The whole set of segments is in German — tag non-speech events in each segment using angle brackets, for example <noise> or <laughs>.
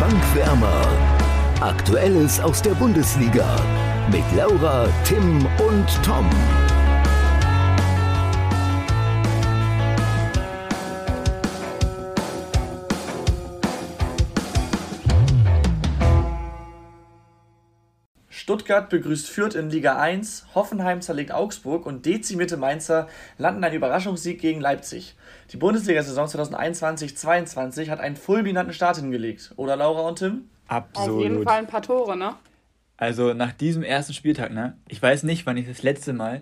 Bankwärmer. Aktuelles aus der Bundesliga mit Laura, Tim und Tom. Stuttgart begrüßt Fürth in Liga 1, Hoffenheim zerlegt Augsburg und dezimierte Mainzer landen einen Überraschungssieg gegen Leipzig. Die Bundesliga-Saison 2021-22 hat einen fulminanten Start hingelegt, oder Laura und Tim? Absolut. Auf jeden Fall ein paar Tore, ne? Also nach diesem ersten Spieltag, ne? Ich weiß nicht, wann ich das letzte Mal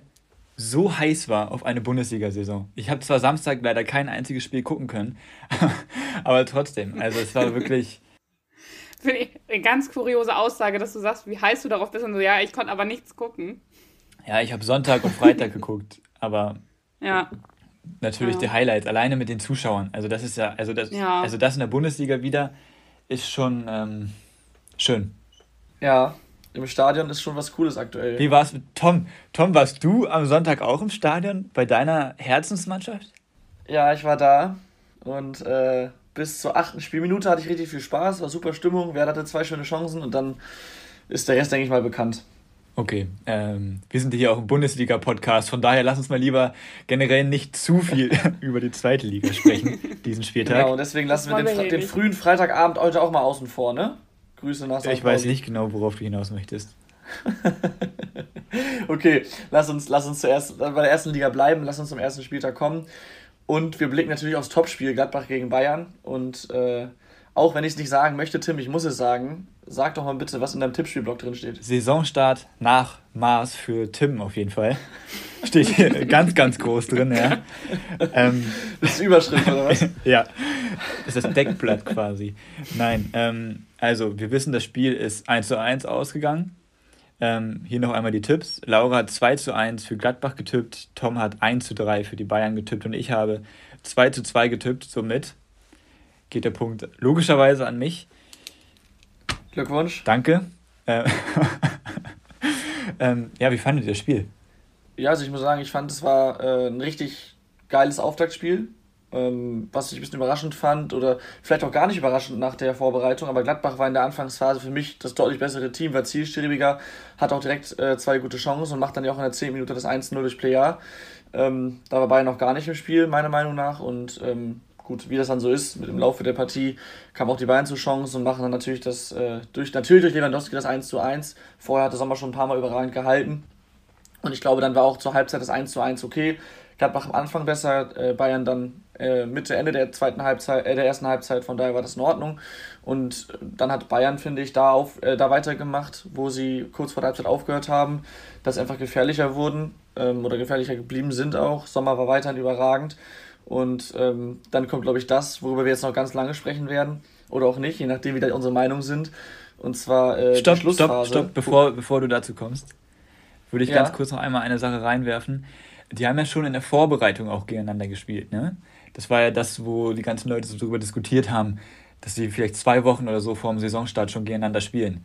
so heiß war auf eine Bundesliga-Saison. Ich habe zwar Samstag leider kein einziges Spiel gucken können, <laughs> aber trotzdem, also es war wirklich Finde ich eine ganz kuriose Aussage, dass du sagst, wie heiß du darauf bist und so, ja, ich konnte aber nichts gucken. Ja, ich habe Sonntag und Freitag <laughs> geguckt, aber ja. natürlich ja. die Highlights, alleine mit den Zuschauern. Also das ist ja, also das, ja. also das in der Bundesliga wieder ist schon ähm, schön. Ja, im Stadion ist schon was Cooles aktuell. Wie war es mit Tom? Tom, warst du am Sonntag auch im Stadion bei deiner Herzensmannschaft? Ja, ich war da und äh, bis zur achten Spielminute hatte ich richtig viel Spaß, war super Stimmung, wer hatte zwei schöne Chancen und dann ist der Rest, denke ich mal, bekannt. Okay, ähm, wir sind hier auch im Bundesliga-Podcast, von daher lass uns mal lieber generell nicht zu viel <laughs> über die zweite Liga sprechen, diesen Spieltag. Genau, deswegen lassen wir den, den, frühen Freitagabend heute auch mal außen vor, ne? Grüße nach St. Ich weiß nicht genau, worauf du hinaus möchtest. <laughs> okay, lass uns, lass uns zuerst bei der ersten Liga bleiben, lass uns zum ersten Spieltag kommen. Und wir blicken natürlich aufs Topspiel Gladbach gegen Bayern. Und äh, auch wenn ich es nicht sagen möchte, Tim, ich muss es sagen, sag doch mal bitte, was in deinem Tippspielblock drin steht. Saisonstart nach Mars für Tim auf jeden Fall. Steht hier <laughs> ganz, ganz groß drin, ja. Ähm, das ist Überschrift, oder was? <laughs> ja, das ist das Deckblatt quasi. Nein, ähm, also wir wissen, das Spiel ist 1 zu 1 ausgegangen. Ähm, hier noch einmal die Tipps. Laura hat 2 zu 1 für Gladbach getippt, Tom hat 1 zu 3 für die Bayern getippt und ich habe 2 zu 2 getippt. Somit geht der Punkt logischerweise an mich. Glückwunsch. Danke. Äh, <laughs> ähm, ja, wie fandet ihr das Spiel? Ja, also ich muss sagen, ich fand, es war äh, ein richtig geiles Auftaktspiel. Ähm, was ich ein bisschen überraschend fand oder vielleicht auch gar nicht überraschend nach der Vorbereitung, aber Gladbach war in der Anfangsphase für mich das deutlich bessere Team, war zielstrebiger, hat auch direkt äh, zwei gute Chancen und macht dann ja auch in der 10 Minute das 1-0 durch Player. Ähm, da war Bayern noch gar nicht im Spiel, meiner Meinung nach. Und ähm, gut, wie das dann so ist, mit dem Laufe der Partie kamen auch die Bayern zu Chancen und machen dann natürlich das, äh, durch, natürlich durch Lewandowski das 1 1. Vorher hat der Sommer schon ein paar Mal überragend gehalten. Und ich glaube, dann war auch zur Halbzeit das 1 1 okay. Gladbach am Anfang besser, äh, Bayern dann äh, Mitte, Ende der zweiten Halbzeit, äh, der ersten Halbzeit, von daher war das in Ordnung. Und dann hat Bayern, finde ich, da, auf, äh, da weitergemacht, wo sie kurz vor der Halbzeit aufgehört haben, dass sie einfach gefährlicher wurden ähm, oder gefährlicher geblieben sind auch. Sommer war weiterhin überragend. Und ähm, dann kommt, glaube ich, das, worüber wir jetzt noch ganz lange sprechen werden. Oder auch nicht, je nachdem, wie da unsere Meinungen sind. Und zwar äh, stopp. Stopp, stopp, bevor, bevor du dazu kommst, würde ich ja. ganz kurz noch einmal eine Sache reinwerfen. Die haben ja schon in der Vorbereitung auch gegeneinander gespielt, ne? Das war ja das, wo die ganzen Leute so darüber diskutiert haben, dass sie vielleicht zwei Wochen oder so vor dem Saisonstart schon gegeneinander spielen.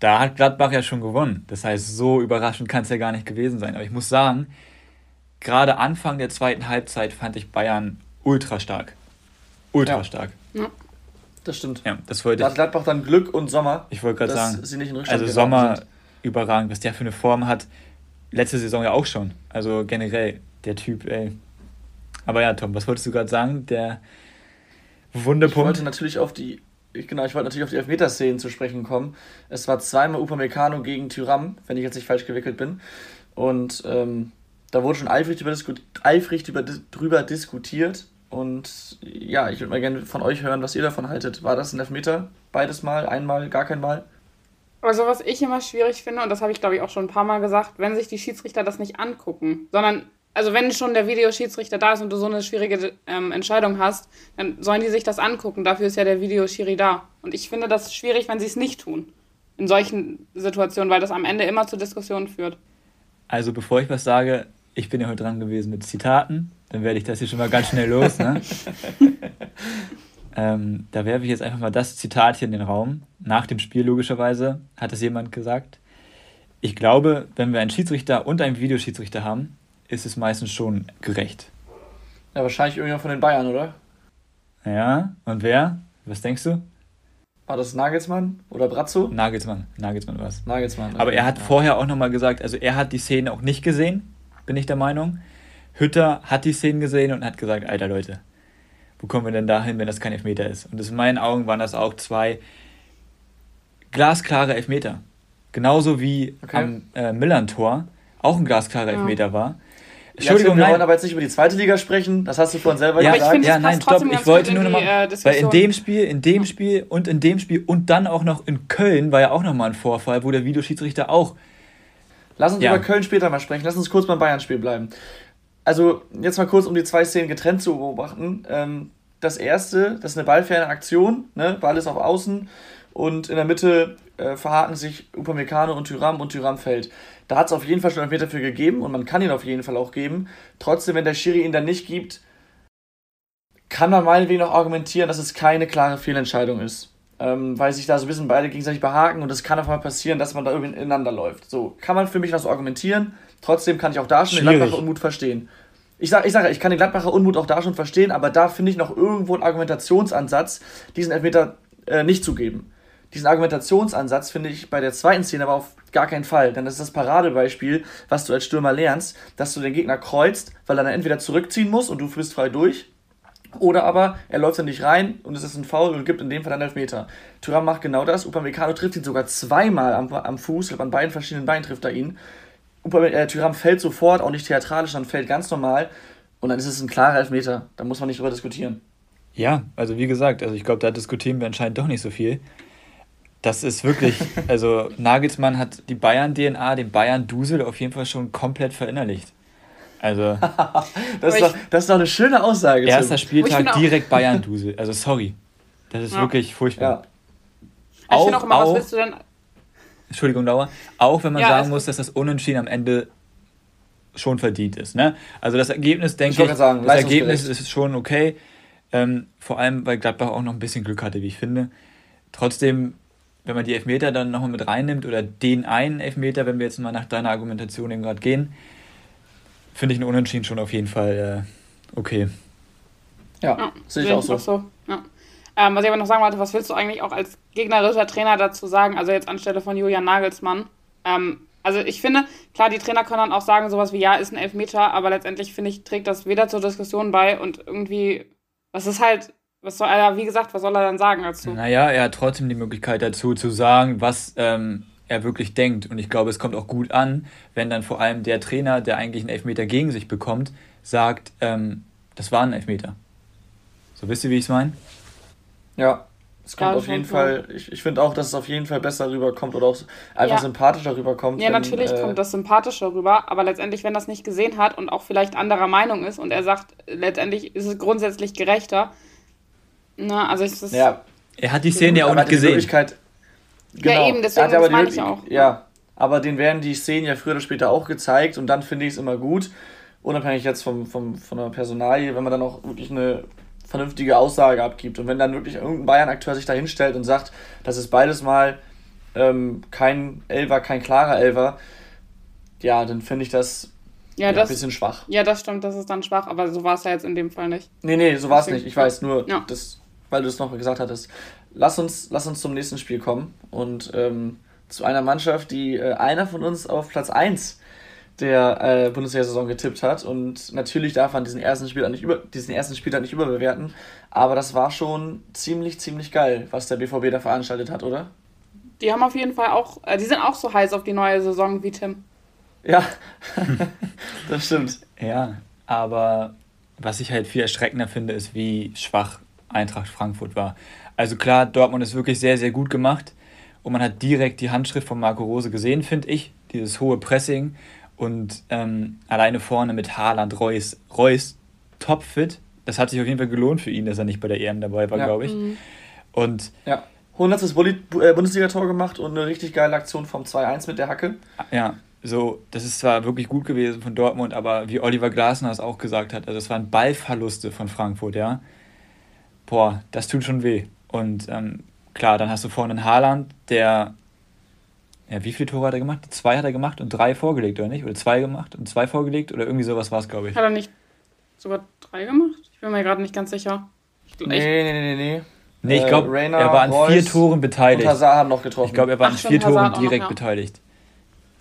Da hat Gladbach ja schon gewonnen. Das heißt, so überraschend kann es ja gar nicht gewesen sein. Aber ich muss sagen, gerade Anfang der zweiten Halbzeit fand ich Bayern ultra stark. Ultra ja. stark. Ja. Das stimmt. Ja, das wollte da hat Gladbach dann Glück und Sommer. Ich wollte gerade sagen, sie nicht in also Sommer sind. überragend, was der für eine Form hat. Letzte Saison ja auch schon. Also generell, der Typ, ey, aber ja, Tom, was wolltest du gerade sagen? Der Wunderpunkt. Ich wollte natürlich auf die, genau, ich wollte natürlich auf die Elfmeterszenen zu sprechen kommen. Es war zweimal Upamecano gegen Tyram, wenn ich jetzt nicht falsch gewickelt bin. Und ähm, da wurde schon eifrig, über, eifrig über, drüber diskutiert. Und ja, ich würde mal gerne von euch hören, was ihr davon haltet. War das ein Elfmeter? Beides Mal? Einmal? Gar kein Mal? Also was ich immer schwierig finde, und das habe ich glaube ich auch schon ein paar Mal gesagt, wenn sich die Schiedsrichter das nicht angucken, sondern also wenn schon der Videoschiedsrichter da ist und du so eine schwierige ähm, Entscheidung hast, dann sollen die sich das angucken. Dafür ist ja der Videoschiri da. Und ich finde das schwierig, wenn sie es nicht tun. In solchen Situationen, weil das am Ende immer zu Diskussionen führt. Also bevor ich was sage, ich bin ja heute dran gewesen mit Zitaten. Dann werde ich das hier schon mal ganz schnell los. Ne? <laughs> ähm, da werfe ich jetzt einfach mal das Zitat hier in den Raum. Nach dem Spiel logischerweise hat es jemand gesagt. Ich glaube, wenn wir einen Schiedsrichter und einen Videoschiedsrichter haben, ist es meistens schon gerecht. Ja, wahrscheinlich irgendjemand von den Bayern, oder? Ja, und wer? Was denkst du? War das Nagelsmann oder Brazzo? Nagelsmann, Nagelsmann war es. Nagelsmann. Aber er hat ja. vorher auch nochmal gesagt, also er hat die Szenen auch nicht gesehen, bin ich der Meinung. Hütter hat die Szenen gesehen und hat gesagt, alter Leute, wo kommen wir denn dahin, wenn das kein Elfmeter ist? Und in meinen Augen waren das auch zwei glasklare Elfmeter. Genauso wie okay. am äh, Millern-Tor auch ein glasklarer ja. Elfmeter war. Entschuldigung, ja, wir wollen aber jetzt nicht über die zweite Liga sprechen. Das hast du vorhin selber ja, gesagt. Ich ja, nein, stopp. Ich wollte nur nochmal, äh, weil in dem Spiel, in dem Spiel und in dem Spiel und dann auch noch in Köln war ja auch nochmal ein Vorfall, wo der Videoschiedsrichter auch. Lass uns ja. über Köln später mal sprechen. Lass uns kurz beim Bayern-Spiel bleiben. Also jetzt mal kurz, um die zwei Szenen getrennt zu beobachten. Ähm, das erste, das ist eine ballferne Aktion. Ne? Ball ist auf Außen und in der Mitte äh, verhaken sich Upamecano und Tyram und Tyram fällt. Da hat es auf jeden Fall schon einen Meter für gegeben und man kann ihn auf jeden Fall auch geben. Trotzdem, wenn der Schiri ihn dann nicht gibt, kann man meinetwegen noch argumentieren, dass es keine klare Fehlentscheidung ist. Ähm, weil sich da so ein bisschen beide gegenseitig behaken und es kann auch mal passieren, dass man da irgendwie ineinander läuft. So, kann man für mich so argumentieren. Trotzdem kann ich auch da schon Schwierig. den Gladbacher Unmut verstehen. Ich sage, ich, sag, ich kann den Gladbacher Unmut auch da schon verstehen, aber da finde ich noch irgendwo einen Argumentationsansatz, diesen Elfmeter äh, nicht zu geben diesen Argumentationsansatz finde ich bei der zweiten Szene aber auf gar keinen Fall. Denn das ist das Paradebeispiel, was du als Stürmer lernst, dass du den Gegner kreuzt, weil er dann entweder zurückziehen muss und du bist frei durch. Oder aber er läuft dann nicht rein und es ist ein Foul und gibt in dem Fall dann Elfmeter. Thuram macht genau das. Upamecano trifft ihn sogar zweimal am, am Fuß, an beiden verschiedenen Beinen trifft er ihn. Upame, äh, Thuram fällt sofort, auch nicht theatralisch, sondern fällt ganz normal. Und dann ist es ein klarer Elfmeter. Da muss man nicht drüber diskutieren. Ja, also wie gesagt, also ich glaube, da diskutieren wir anscheinend doch nicht so viel. Das ist wirklich, <laughs> also Nagelsmann hat die Bayern-DNA, den Bayern-Dusel auf jeden Fall schon komplett verinnerlicht. Also. <laughs> das, ist doch, das ist doch eine schöne Aussage. Erster Spieltag direkt Bayern-Dusel. Also sorry. Das ist ja. wirklich furchtbar. Ja. Auch, ich auch immer, was willst du denn. Entschuldigung, Laura. Auch wenn man ja, sagen muss, dass das Unentschieden am Ende schon verdient ist. Ne? Also das Ergebnis, denke ich, ich sagen, das Ergebnis ist schon okay. Ähm, vor allem, weil Gladbach auch noch ein bisschen Glück hatte, wie ich finde. Trotzdem wenn man die Elfmeter dann nochmal mit reinnimmt oder den einen Elfmeter, wenn wir jetzt mal nach deiner Argumentation eben gerade gehen, finde ich einen Unentschieden schon auf jeden Fall äh, okay. Ja, ja sehe ich auch so. Auch so. Ja. Ähm, was ich aber noch sagen wollte, was willst du eigentlich auch als gegnerischer Trainer dazu sagen, also jetzt anstelle von Julian Nagelsmann? Ähm, also ich finde, klar, die Trainer können dann auch sagen, sowas wie, ja, ist ein Elfmeter, aber letztendlich, finde ich, trägt das weder zur Diskussion bei und irgendwie, das ist halt, was soll er, wie gesagt, was soll er dann sagen dazu? Naja, er hat trotzdem die Möglichkeit dazu zu sagen, was ähm, er wirklich denkt. Und ich glaube, es kommt auch gut an, wenn dann vor allem der Trainer, der eigentlich einen Elfmeter gegen sich bekommt, sagt, ähm, das war ein Elfmeter. So wisst ihr, wie ich es meine? Ja, es kommt ja, auf jeden Fall, ich, ich finde auch, dass es auf jeden Fall besser rüberkommt oder auch einfach ja. sympathischer rüberkommt. Ja, wenn, natürlich äh, kommt das sympathischer rüber, aber letztendlich, wenn das nicht gesehen hat und auch vielleicht anderer Meinung ist und er sagt, letztendlich ist es grundsätzlich gerechter, na, also ist das. Ja. Er hat die Szene ja auch nicht gesehen. Genau. Ja, eben, deswegen das meine ich auch. Ja, aber den werden die Szenen ja früher oder später auch gezeigt und dann finde ich es immer gut, unabhängig jetzt vom, vom, von der Personalie, wenn man dann auch wirklich eine vernünftige Aussage abgibt. Und wenn dann wirklich irgendein Bayern-Akteur sich da hinstellt und sagt, das ist beides mal ähm, kein Elver, kein klarer Elver, ja, dann finde ich das ja, ja, das, ein bisschen schwach. Ja, das stimmt, das ist dann schwach, aber so war es ja jetzt in dem Fall nicht. Nee, nee, so war es nicht. Ich weiß nur, ja. das, weil du es noch gesagt hattest. Lass uns, lass uns zum nächsten Spiel kommen und ähm, zu einer Mannschaft, die äh, einer von uns auf Platz 1 der äh, Bundesliga-Saison getippt hat. Und natürlich darf man diesen ersten Spieltag nicht über, diesen ersten nicht überbewerten. Aber das war schon ziemlich, ziemlich geil, was der BVB da veranstaltet hat, oder? Die haben auf jeden Fall auch, äh, die sind auch so heiß auf die neue Saison wie Tim. Ja, <laughs> <laughs> das stimmt. Ja, aber was ich halt viel erschreckender finde, ist, wie schwach Eintracht Frankfurt war. Also klar, Dortmund ist wirklich sehr, sehr gut gemacht und man hat direkt die Handschrift von Marco Rose gesehen, finde ich. Dieses hohe Pressing und ähm, alleine vorne mit Haaland, Reus, Reus topfit. Das hat sich auf jeden Fall gelohnt für ihn, dass er nicht bei der EM dabei war, ja. glaube ich. Mhm. Und ja. 100. Äh, Bundesliga-Tor gemacht und eine richtig geile Aktion vom 2-1 mit der Hacke. Ja, so, das ist zwar wirklich gut gewesen von Dortmund, aber wie Oliver Glasner es auch gesagt hat, also es waren Ballverluste von Frankfurt, ja. Boah, das tut schon weh. Und ähm, klar, dann hast du vorne einen Haaland, der, ja, wie viele Tore hat er gemacht? Zwei hat er gemacht und drei vorgelegt, oder nicht? Oder zwei gemacht und zwei vorgelegt? Oder irgendwie sowas war es, glaube ich. Hat er nicht sogar drei gemacht? Ich bin mir gerade nicht ganz sicher. Ich, nee, nee, nee, nee. Nee, ich glaube, äh, er war an Reus vier Toren beteiligt. Und Hazard haben noch getroffen. Ich glaube, er war Ach, an vier Toren direkt noch, ja. beteiligt.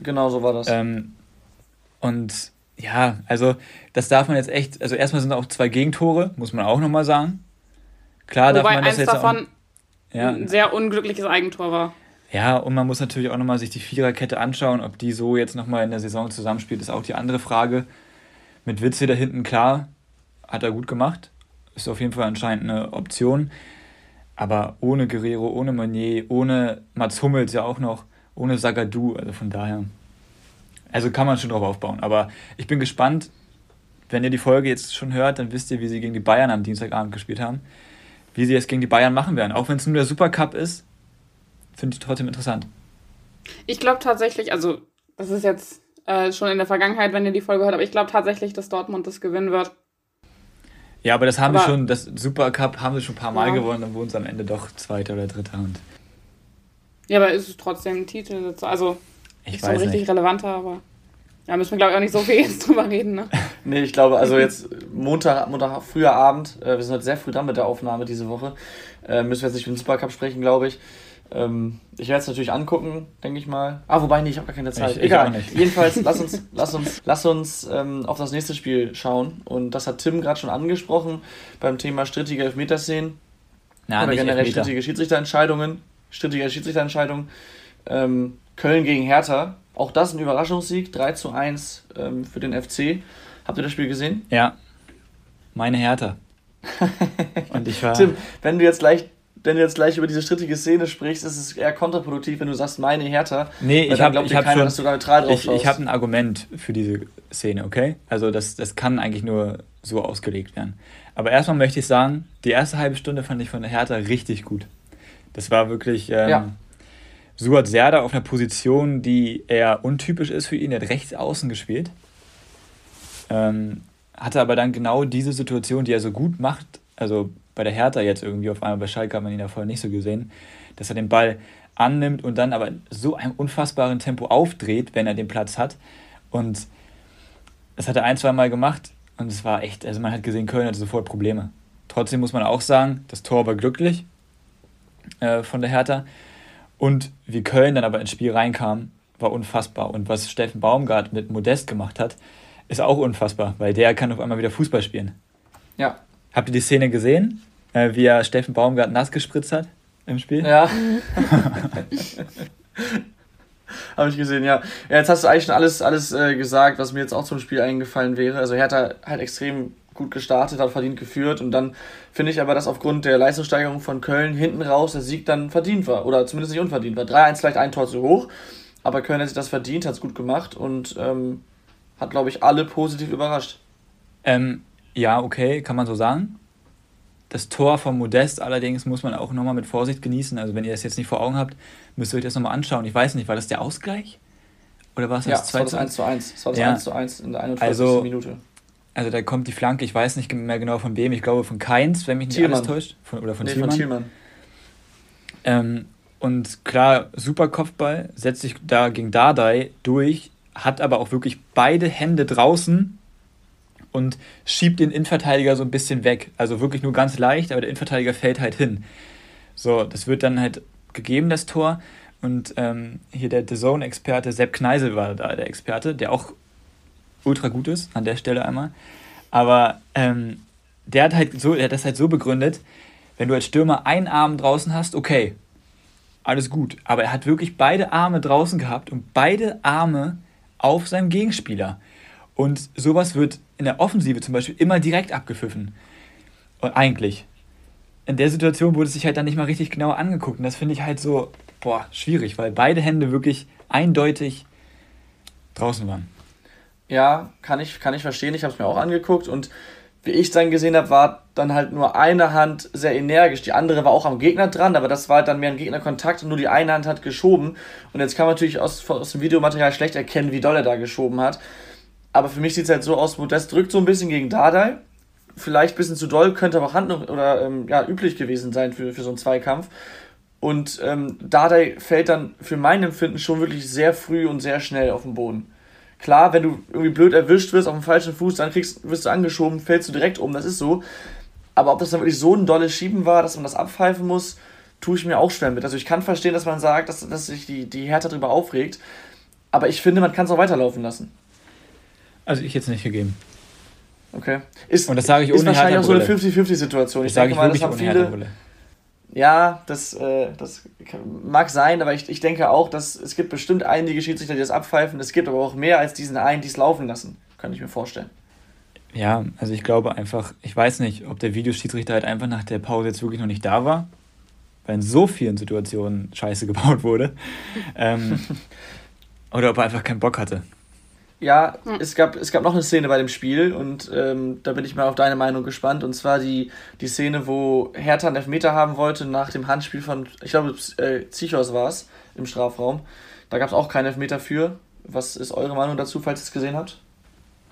Genau so war das. Ähm, und ja, also das darf man jetzt echt, also erstmal sind auch zwei Gegentore, muss man auch nochmal sagen. Klar Wobei darf man das jetzt davon auch, ja, ein sehr unglückliches Eigentor war. Ja, und man muss natürlich auch nochmal sich die Viererkette anschauen, ob die so jetzt nochmal in der Saison zusammenspielt, ist auch die andere Frage. Mit Witze da hinten, klar, hat er gut gemacht. Ist auf jeden Fall anscheinend eine Option. Aber ohne Guerrero, ohne Meunier, ohne Mats Hummels ja auch noch, ohne Sagadu, also von daher. Also kann man schon drauf aufbauen. Aber ich bin gespannt. Wenn ihr die Folge jetzt schon hört, dann wisst ihr, wie sie gegen die Bayern am Dienstagabend gespielt haben. Wie sie es gegen die Bayern machen werden. Auch wenn es nur der Supercup ist, finde ich trotzdem interessant. Ich glaube tatsächlich, also das ist jetzt äh, schon in der Vergangenheit, wenn ihr die Folge hört, aber ich glaube tatsächlich, dass Dortmund das gewinnen wird. Ja, aber das haben aber, wir schon, das Supercup haben wir schon ein paar Mal ja. gewonnen, dann wurden es am Ende doch Zweiter oder Dritter. Und ja, aber ist es trotzdem ein Titel, also ich nicht so richtig nicht. relevanter, aber ja, müssen wir glaube ich auch nicht so viel jetzt <laughs> drüber reden, ne? nee, ich glaube, also jetzt Montag, Montag früher Abend, äh, wir sind heute sehr früh dran mit der Aufnahme diese Woche, äh, müssen wir jetzt nicht mit dem Supercup sprechen, glaube ich. Ähm, ich werde es natürlich angucken, denke ich mal. Ah, wobei, nee, ich habe gar keine Zeit. Ich, Egal. Ich Jedenfalls, lass uns, <laughs> lass uns, lass uns ähm, auf das nächste Spiel schauen. Und das hat Tim gerade schon angesprochen beim Thema strittige Elfmeterszenen. Na, oder generell Elfmeter. strittige Schiedsrichterentscheidungen. Strittige Schiedsrichterentscheidungen. Ähm, Köln gegen Hertha. Auch das ein Überraschungssieg. 3 zu 1 ähm, für den FC. Habt ihr das Spiel gesehen? Ja. Meine Hertha. <laughs> Und ich war. Tim, wenn du jetzt gleich wenn du jetzt gleich über diese strittige Szene sprichst, ist es eher kontraproduktiv, wenn du sagst, meine Hertha. Nee, ich habe ich hab keiner, schon, ich, ich habe ein Argument für diese Szene, okay? Also das, das kann eigentlich nur so ausgelegt werden. Aber erstmal möchte ich sagen, die erste halbe Stunde fand ich von der Hertha richtig gut. Das war wirklich ähm, ja. Suat Serda auf einer Position, die eher untypisch ist für ihn. Er hat rechts außen gespielt. Ähm, hatte aber dann genau diese Situation, die er so gut macht, also bei der Hertha jetzt irgendwie auf einmal, bei Schalke hat man ihn ja vorher nicht so gesehen, dass er den Ball annimmt und dann aber so einem unfassbaren Tempo aufdreht, wenn er den Platz hat. Und das hat er ein, zwei Mal gemacht und es war echt, also man hat gesehen, Köln hatte sofort Probleme. Trotzdem muss man auch sagen, das Tor war glücklich äh, von der Hertha. Und wie Köln dann aber ins Spiel reinkam, war unfassbar. Und was Steffen Baumgart mit Modest gemacht hat, ist auch unfassbar, weil der kann auf einmal wieder Fußball spielen. Ja, Habt ihr die Szene gesehen, äh, wie er Steffen Baumgart nass gespritzt hat im Spiel? Ja. <laughs> Habe ich gesehen, ja. ja. Jetzt hast du eigentlich schon alles, alles äh, gesagt, was mir jetzt auch zum Spiel eingefallen wäre. Also Hertha halt extrem gut gestartet, hat verdient geführt und dann finde ich aber, dass aufgrund der Leistungssteigerung von Köln hinten raus der Sieg dann verdient war oder zumindest nicht unverdient war. 3-1 vielleicht ein Tor zu hoch, aber Köln hat sich das verdient, hat es gut gemacht und ähm, hat, glaube ich, alle positiv überrascht. Ähm, ja, okay, kann man so sagen. Das Tor von Modest allerdings muss man auch nochmal mit Vorsicht genießen. Also wenn ihr das jetzt nicht vor Augen habt, müsst ihr euch das nochmal anschauen. Ich weiß nicht, war das der Ausgleich? Oder war es das ja, 2 das war das 1 zu 1. Das war das ja. 1 zu 1 in der 41. Also, Minute. Also da kommt die Flanke, ich weiß nicht mehr genau von wem, ich glaube von Keins, wenn mich nicht Thielmann. alles täuscht. Von, oder von nee, Thielmann. Von Thielmann. Ähm, und klar, super Kopfball, setzt sich da gegen Dardai durch, hat aber auch wirklich beide Hände draußen und schiebt den Innenverteidiger so ein bisschen weg. Also wirklich nur ganz leicht, aber der Innenverteidiger fällt halt hin. So, das wird dann halt gegeben, das Tor. Und ähm, hier der The Zone-Experte Sepp Kneisel war da der Experte, der auch ultra gut ist, an der Stelle einmal. Aber ähm, der hat halt so, der hat das halt so begründet, wenn du als Stürmer einen Arm draußen hast, okay, alles gut. Aber er hat wirklich beide Arme draußen gehabt und beide Arme auf seinem Gegenspieler. Und sowas wird in der Offensive zum Beispiel immer direkt abgepfiffen. Und eigentlich. In der Situation wurde es sich halt dann nicht mal richtig genau angeguckt. Und das finde ich halt so, boah, schwierig, weil beide Hände wirklich eindeutig draußen waren. Ja, kann ich, kann ich verstehen. Ich habe es mir auch angeguckt und wie ich es dann gesehen habe, war dann halt nur eine Hand sehr energisch. Die andere war auch am Gegner dran, aber das war halt dann mehr ein Gegnerkontakt und nur die eine Hand hat geschoben. Und jetzt kann man natürlich aus, aus dem Videomaterial schlecht erkennen, wie doll er da geschoben hat. Aber für mich sieht es halt so aus, Modest drückt so ein bisschen gegen Dardai. Vielleicht ein bisschen zu doll, könnte aber Handlung oder ähm, ja, üblich gewesen sein für, für so einen Zweikampf. Und ähm, Dardai fällt dann für mein Empfinden schon wirklich sehr früh und sehr schnell auf den Boden. Klar, wenn du irgendwie blöd erwischt wirst auf dem falschen Fuß, dann kriegst, wirst du angeschoben, fällst du direkt um, das ist so. Aber ob das dann wirklich so ein dolles Schieben war, dass man das abpfeifen muss, tue ich mir auch schwer mit. Also ich kann verstehen, dass man sagt, dass, dass sich die, die Hertha darüber aufregt. Aber ich finde, man kann es auch weiterlaufen lassen. Also ich jetzt nicht gegeben. Okay. Ist, Und das sage ich ohne Ist wahrscheinlich auch so eine 50-50-Situation. Ich denke ich mal, das haben viele. Ja, das, äh, das mag sein, aber ich, ich denke auch, dass es gibt bestimmt einige Schiedsrichter, die das abpfeifen. Es gibt aber auch mehr als diesen einen, die es laufen lassen. Kann ich mir vorstellen. Ja, also ich glaube einfach, ich weiß nicht, ob der Videoschiedsrichter halt einfach nach der Pause jetzt wirklich noch nicht da war, weil in so vielen Situationen Scheiße <laughs> gebaut wurde. ähm, <laughs> oder ob er einfach keinen Bock hatte. Ja, hm. es, gab, es gab noch eine Szene bei dem Spiel und ähm, da bin ich mal auf deine Meinung gespannt. Und zwar die, die Szene, wo Hertha einen Elfmeter haben wollte nach dem Handspiel von, ich glaube, äh, Zichos war es im Strafraum. Da gab es auch keinen Elfmeter für. Was ist eure Meinung dazu, falls ihr es gesehen habt?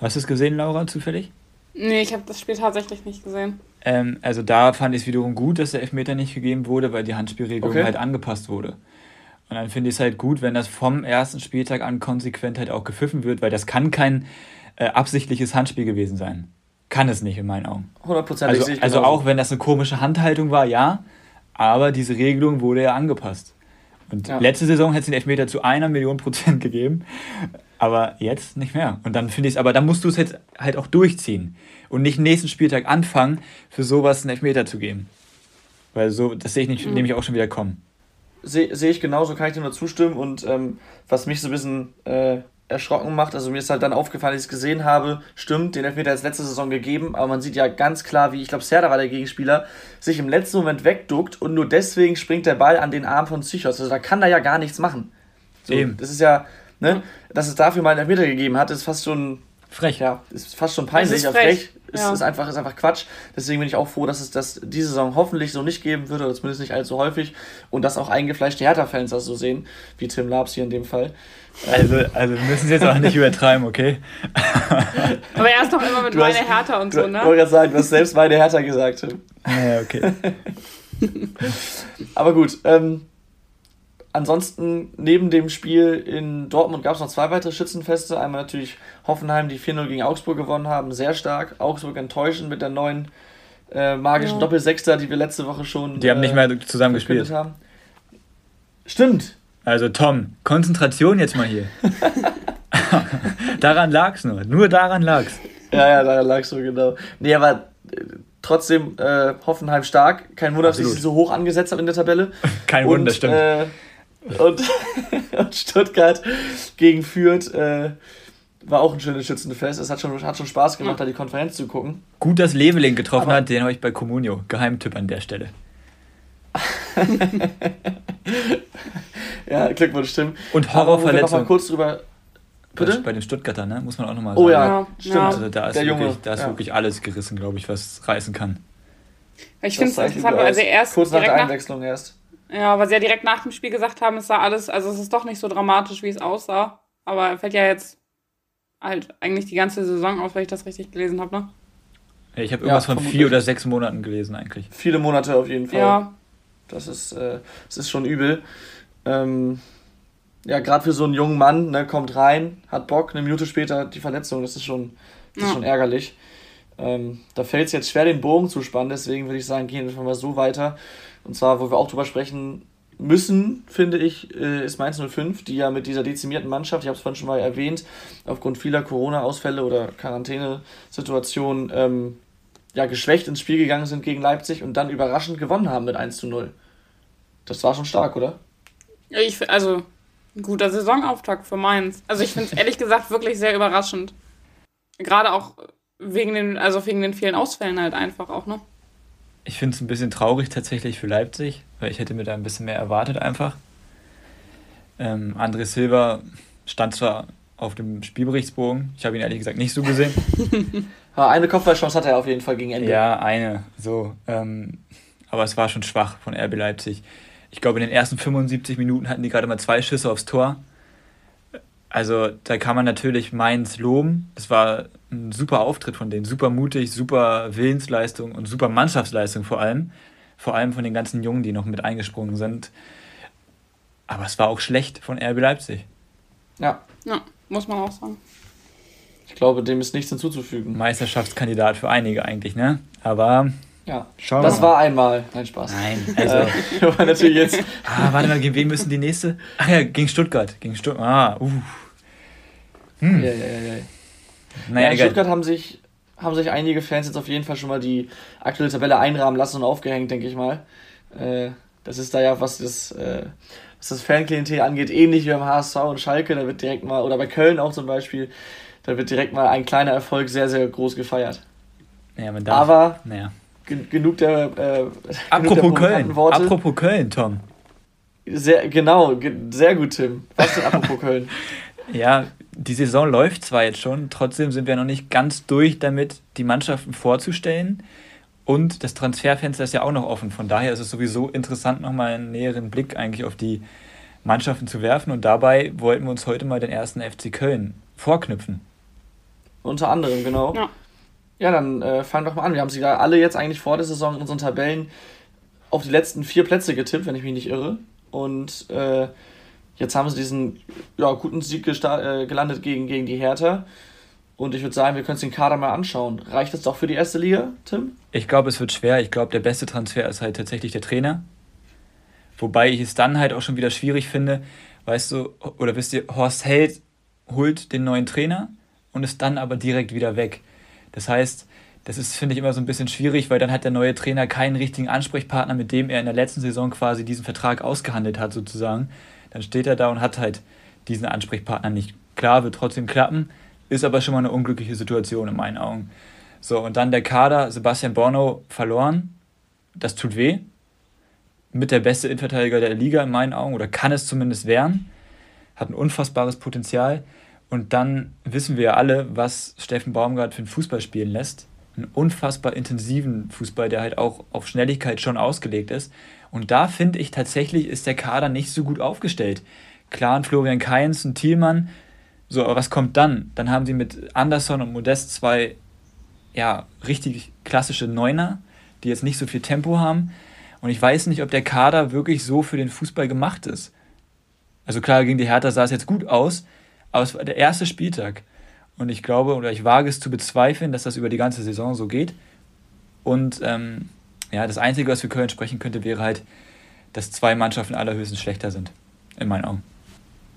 Hast du es gesehen, Laura, zufällig? Nee, ich habe das Spiel tatsächlich nicht gesehen. Ähm, also da fand ich es wiederum gut, dass der Elfmeter nicht gegeben wurde, weil die Handspielregelung okay. halt angepasst wurde. Und dann finde ich es halt gut, wenn das vom ersten Spieltag an konsequent halt auch gepfiffen wird, weil das kann kein äh, absichtliches Handspiel gewesen sein. Kann es nicht in meinen Augen. 100% also, also auch wenn das eine komische Handhaltung war, ja, aber diese Regelung wurde ja angepasst. Und ja. letzte Saison hätte es den Elfmeter zu einer Million Prozent <laughs> gegeben, aber jetzt nicht mehr. Und dann finde ich es, aber dann musst du es jetzt halt auch durchziehen und nicht nächsten Spieltag anfangen, für sowas einen Elfmeter zu geben. Weil so, das sehe ich nicht, mhm. nämlich auch schon wieder kommen sehe seh ich genauso, kann ich dir nur zustimmen. Und ähm, was mich so ein bisschen äh, erschrocken macht, also mir ist halt dann aufgefallen, als ich es gesehen habe, stimmt, den Elfmeter ist letzte Saison gegeben, aber man sieht ja ganz klar, wie, ich glaube, Serda war der Gegenspieler, sich im letzten Moment wegduckt und nur deswegen springt der Ball an den Arm von Psychos. Also da kann er ja gar nichts machen. So, Eben. Das ist ja, ne, dass es dafür mal einen Elfmeter gegeben hat, ist fast schon Frech. Ja, ist fast schon peinlich. Ist frech. frech. Ist, ja. ist, einfach, ist einfach Quatsch. Deswegen bin ich auch froh, dass es das diese Saison hoffentlich so nicht geben wird, oder zumindest nicht allzu häufig. Und dass auch eingefleischte Hertha-Fans das so sehen, wie Tim Labs hier in dem Fall. Also, also wir müssen es jetzt auch nicht übertreiben, okay? <laughs> Aber er ist doch immer mit meine Hertha und so, ne? Ich wollte gerade sagen, du hast selbst meine Hertha gesagt, Tim. <laughs> Ja, okay. <laughs> Aber gut, ähm, ansonsten, neben dem Spiel in Dortmund gab es noch zwei weitere Schützenfeste. Einmal natürlich Hoffenheim, die 4-0 gegen Augsburg gewonnen haben, sehr stark. Augsburg enttäuschend mit der neuen äh, magischen ja. Doppelsechster, die wir letzte Woche schon. Die haben nicht mehr zusammen gespielt. Haben. Stimmt. Also Tom, Konzentration jetzt mal hier. <laughs> daran lag's nur. Nur daran lag's. Ja, ja, daran lag's nur, genau. Nee, aber äh, trotzdem äh, Hoffenheim stark. Kein Wunder, Absolut. dass ich sie so hoch angesetzt habe in der Tabelle. <laughs> Kein Und, Wunder, stimmt. Und, <laughs> und Stuttgart gegen Fürth äh, war auch ein schönes Schützenfest. Es hat schon, hat schon Spaß gemacht, ja. da die Konferenz zu gucken. Gut, dass Leveling getroffen Aber hat, den habe ich bei Comunio. Geheimtipp an der Stelle. <laughs> ja, Glückwunsch, stimmt. Und Horrorverletzung. noch mal kurz drüber. Bitte? Bei den Stuttgartern, ne? muss man auch nochmal sagen. Oh ja, ja. stimmt. Also da ist, der wirklich, Junge. da ist ja. wirklich alles gerissen, glaube ich, was reißen kann. Ich finde es interessant, also erst kurz nach der Einwechslung erst. Ja, weil sie ja direkt nach dem Spiel gesagt haben, es sah alles, also es ist doch nicht so dramatisch, wie es aussah. Aber er fällt ja jetzt halt eigentlich die ganze Saison aus, weil ich das richtig gelesen habe, ne? Ja, ich habe irgendwas ja, von vier oder sechs Monaten gelesen eigentlich. Viele Monate auf jeden Fall. Ja. Das ist, äh, das ist schon übel. Ähm, ja, gerade für so einen jungen Mann, ne, kommt rein, hat Bock, eine Minute später die Verletzung, das ist schon, das ja. ist schon ärgerlich. Ähm, da fällt es jetzt schwer, den Bogen zu spannen, deswegen würde ich sagen, gehen wir mal so weiter. Und zwar, wo wir auch drüber sprechen müssen, finde ich, äh, ist Mainz 05, die ja mit dieser dezimierten Mannschaft, ich habe es vorhin schon mal erwähnt, aufgrund vieler Corona-Ausfälle oder Quarantänesituationen ähm, ja, geschwächt ins Spiel gegangen sind gegen Leipzig und dann überraschend gewonnen haben mit 1 zu 0. Das war schon stark, oder? Ja, ich, also, ein guter Saisonauftakt für Mainz. Also ich finde es ehrlich gesagt wirklich sehr überraschend. Gerade auch wegen den, also wegen den vielen Ausfällen halt einfach auch, ne? Ich finde es ein bisschen traurig tatsächlich für Leipzig, weil ich hätte mir da ein bisschen mehr erwartet einfach. Ähm, André Silva stand zwar auf dem Spielberichtsbogen, ich habe ihn ehrlich gesagt nicht so gesehen. <laughs> eine Kopfballchance hatte er auf jeden Fall gegen Ende. Ja, eine, so. Ähm, aber es war schon schwach von RB Leipzig. Ich glaube, in den ersten 75 Minuten hatten die gerade mal zwei Schüsse aufs Tor. Also da kann man natürlich Mainz loben. Das war ein super Auftritt von denen, super mutig, super Willensleistung und super Mannschaftsleistung vor allem. Vor allem von den ganzen Jungen, die noch mit eingesprungen sind. Aber es war auch schlecht von RB Leipzig. Ja. Ja, muss man auch sagen. Ich glaube, dem ist nichts hinzuzufügen. Meisterschaftskandidat für einige eigentlich, ne? Aber Ja, Schauen das war einmal. Nein, Spaß. Nein, also. Äh, <laughs> natürlich jetzt. Ah, warte mal, gegen wen müssen die nächste? Ach ja, gegen Stuttgart. Gegen Stuttgart. Ah, uh. Hm. Ja, ja, ja, ja. Naja, ja, in Stuttgart haben sich, haben sich einige Fans jetzt auf jeden Fall schon mal die aktuelle Tabelle einrahmen lassen und aufgehängt, denke ich mal. Äh, das ist da ja, was das, äh, was das Fanklientel angeht, ähnlich wie beim HSV und Schalke. Da wird direkt mal, oder bei Köln auch zum Beispiel, da wird direkt mal ein kleiner Erfolg sehr, sehr groß gefeiert. Ja, man darf, Aber naja genug der. Äh, apropos genug der Köln. Worte. Apropos Köln, Tom. Sehr, genau, sehr gut, Tim. Was denn apropos <laughs> Köln? Ja, die Saison läuft zwar jetzt schon, trotzdem sind wir noch nicht ganz durch damit, die Mannschaften vorzustellen. Und das Transferfenster ist ja auch noch offen. Von daher ist es sowieso interessant, nochmal einen näheren Blick eigentlich auf die Mannschaften zu werfen. Und dabei wollten wir uns heute mal den ersten FC Köln vorknüpfen. Unter anderem, genau. Ja. Ja, dann äh, fangen doch mal an. Wir haben sie ja alle jetzt eigentlich vor der Saison in unseren Tabellen auf die letzten vier Plätze getippt, wenn ich mich nicht irre. Und äh, jetzt haben sie diesen ja, guten Sieg äh, gelandet gegen, gegen die Hertha. Und ich würde sagen, wir können uns den Kader mal anschauen. Reicht das doch für die erste Liga, Tim? Ich glaube, es wird schwer. Ich glaube, der beste Transfer ist halt tatsächlich der Trainer. Wobei ich es dann halt auch schon wieder schwierig finde, weißt du, oder wisst ihr, Horst Held holt den neuen Trainer und ist dann aber direkt wieder weg. Das heißt, das ist, finde ich, immer so ein bisschen schwierig, weil dann hat der neue Trainer keinen richtigen Ansprechpartner, mit dem er in der letzten Saison quasi diesen Vertrag ausgehandelt hat, sozusagen. Dann steht er da und hat halt diesen Ansprechpartner nicht. Klar, wird trotzdem klappen, ist aber schon mal eine unglückliche Situation in meinen Augen. So, und dann der Kader, Sebastian Borno verloren. Das tut weh. Mit der beste Innenverteidiger der Liga in meinen Augen, oder kann es zumindest werden. Hat ein unfassbares Potenzial. Und dann wissen wir ja alle, was Steffen Baumgart für einen Fußball spielen lässt. Einen unfassbar intensiven Fußball, der halt auch auf Schnelligkeit schon ausgelegt ist. Und da finde ich tatsächlich, ist der Kader nicht so gut aufgestellt. Klar, ein Florian Kainz, ein Thielmann. So, aber was kommt dann? Dann haben sie mit Anderson und Modest zwei, ja, richtig klassische Neuner, die jetzt nicht so viel Tempo haben. Und ich weiß nicht, ob der Kader wirklich so für den Fußball gemacht ist. Also klar, gegen die Hertha sah es jetzt gut aus, aber es war der erste Spieltag. Und ich glaube, oder ich wage es zu bezweifeln, dass das über die ganze Saison so geht. Und ähm, ja, das Einzige, was für Köln sprechen könnte, wäre halt, dass zwei Mannschaften allerhöchstens schlechter sind. In meinen Augen.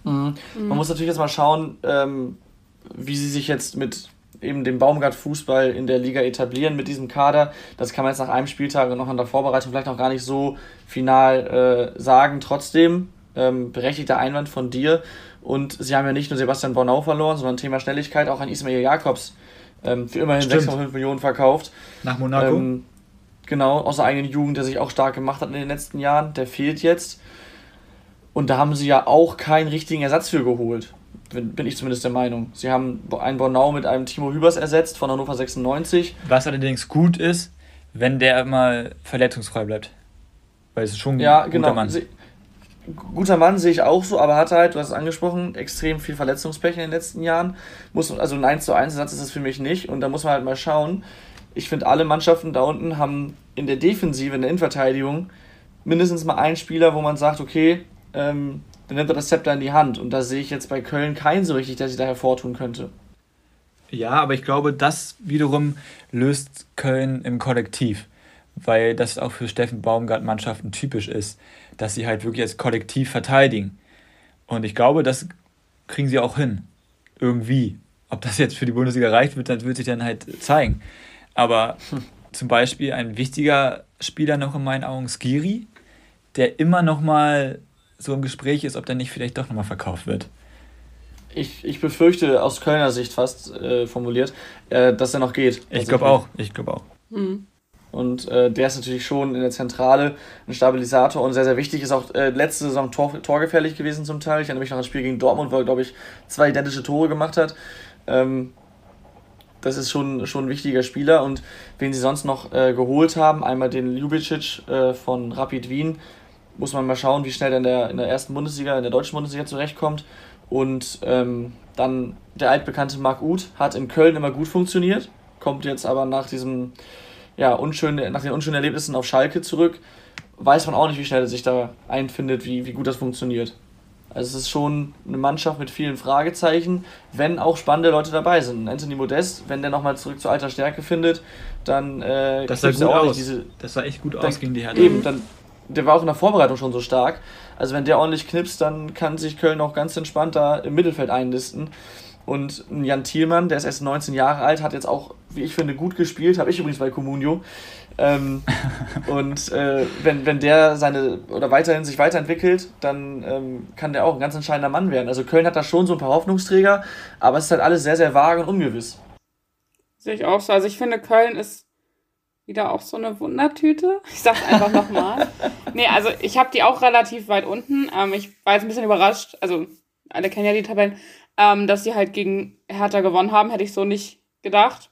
Mhm. Mhm. Man muss natürlich jetzt mal schauen, ähm, wie sie sich jetzt mit eben dem Baumgart-Fußball in der Liga etablieren mit diesem Kader. Das kann man jetzt nach einem Spieltag und noch an der Vorbereitung vielleicht noch gar nicht so final äh, sagen. Trotzdem, ähm, berechtigter Einwand von dir. Und sie haben ja nicht nur Sebastian Bornau verloren, sondern Thema Schnelligkeit auch an Ismail Jakobs ähm, für immerhin 6,5 Millionen verkauft. Nach Monaco. Ähm, genau, aus der eigenen Jugend, der sich auch stark gemacht hat in den letzten Jahren. Der fehlt jetzt. Und da haben sie ja auch keinen richtigen Ersatz für geholt. Bin ich zumindest der Meinung. Sie haben einen Bornau mit einem Timo Hübers ersetzt von Hannover 96. Was allerdings gut ist, wenn der mal verletzungsfrei bleibt. Weil es ist schon ein ja, guter genau. Mann. Sie, guter Mann sehe ich auch so, aber hat halt, du hast es angesprochen, extrem viel Verletzungspech in den letzten Jahren. Muss, also ein 1 zu 1 Satz ist es für mich nicht. Und da muss man halt mal schauen. Ich finde, alle Mannschaften da unten haben in der Defensive, in der Innenverteidigung, mindestens mal einen Spieler, wo man sagt, okay, ähm, dann nimmt er das Zepter in die Hand. Und da sehe ich jetzt bei Köln keinen so richtig, der sich da hervortun könnte. Ja, aber ich glaube, das wiederum löst Köln im Kollektiv, weil das auch für Steffen Baumgart Mannschaften typisch ist dass sie halt wirklich als Kollektiv verteidigen. Und ich glaube, das kriegen sie auch hin. Irgendwie. Ob das jetzt für die Bundesliga reicht, wird, wird sich dann halt zeigen. Aber hm. zum Beispiel ein wichtiger Spieler noch in meinen Augen, Skiri, der immer noch mal so im Gespräch ist, ob der nicht vielleicht doch noch mal verkauft wird. Ich, ich befürchte aus Kölner Sicht fast äh, formuliert, äh, dass er noch geht. Ich glaube auch. Ich glaube auch. Mhm. Und äh, der ist natürlich schon in der Zentrale ein Stabilisator und sehr, sehr wichtig. Ist auch äh, letzte Saison tor, torgefährlich gewesen zum Teil. Ich erinnere mich noch an das Spiel gegen Dortmund, wo er, glaube ich, zwei identische Tore gemacht hat. Ähm, das ist schon, schon ein wichtiger Spieler. Und wen sie sonst noch äh, geholt haben, einmal den Ljubicic äh, von Rapid Wien, muss man mal schauen, wie schnell er in der, in der ersten Bundesliga, in der deutschen Bundesliga zurechtkommt. Und ähm, dann der altbekannte Marc Uth hat in Köln immer gut funktioniert, kommt jetzt aber nach diesem ja, unschöne, nach den unschönen Erlebnissen auf Schalke zurück, weiß man auch nicht, wie schnell er sich da einfindet, wie, wie gut das funktioniert. Also es ist schon eine Mannschaft mit vielen Fragezeichen, wenn auch spannende Leute dabei sind. Anthony Modest, wenn der nochmal zurück zu alter Stärke findet, dann äh, das sah gut aus. Diese, das sah echt gut dann, aus gegen die Hertha. Eben, dann, der war auch in der Vorbereitung schon so stark. Also wenn der ordentlich knipst, dann kann sich Köln auch ganz entspannt da im Mittelfeld einlisten. Und Jan Thielmann, der ist erst 19 Jahre alt, hat jetzt auch, wie ich finde, gut gespielt. Habe ich übrigens bei Comunio. Ähm, <laughs> und äh, wenn, wenn der seine oder weiterhin sich weiterentwickelt, dann ähm, kann der auch ein ganz entscheidender Mann werden. Also Köln hat da schon so ein paar Hoffnungsträger, aber es ist halt alles sehr, sehr vage und ungewiss. Sehe ich auch so. Also ich finde, Köln ist wieder auch so eine Wundertüte. Ich sag's einfach nochmal. <laughs> nee, also ich habe die auch relativ weit unten. Ähm, ich war jetzt ein bisschen überrascht, also alle kennen ja die Tabellen, ähm, dass sie halt gegen Hertha gewonnen haben, hätte ich so nicht gedacht.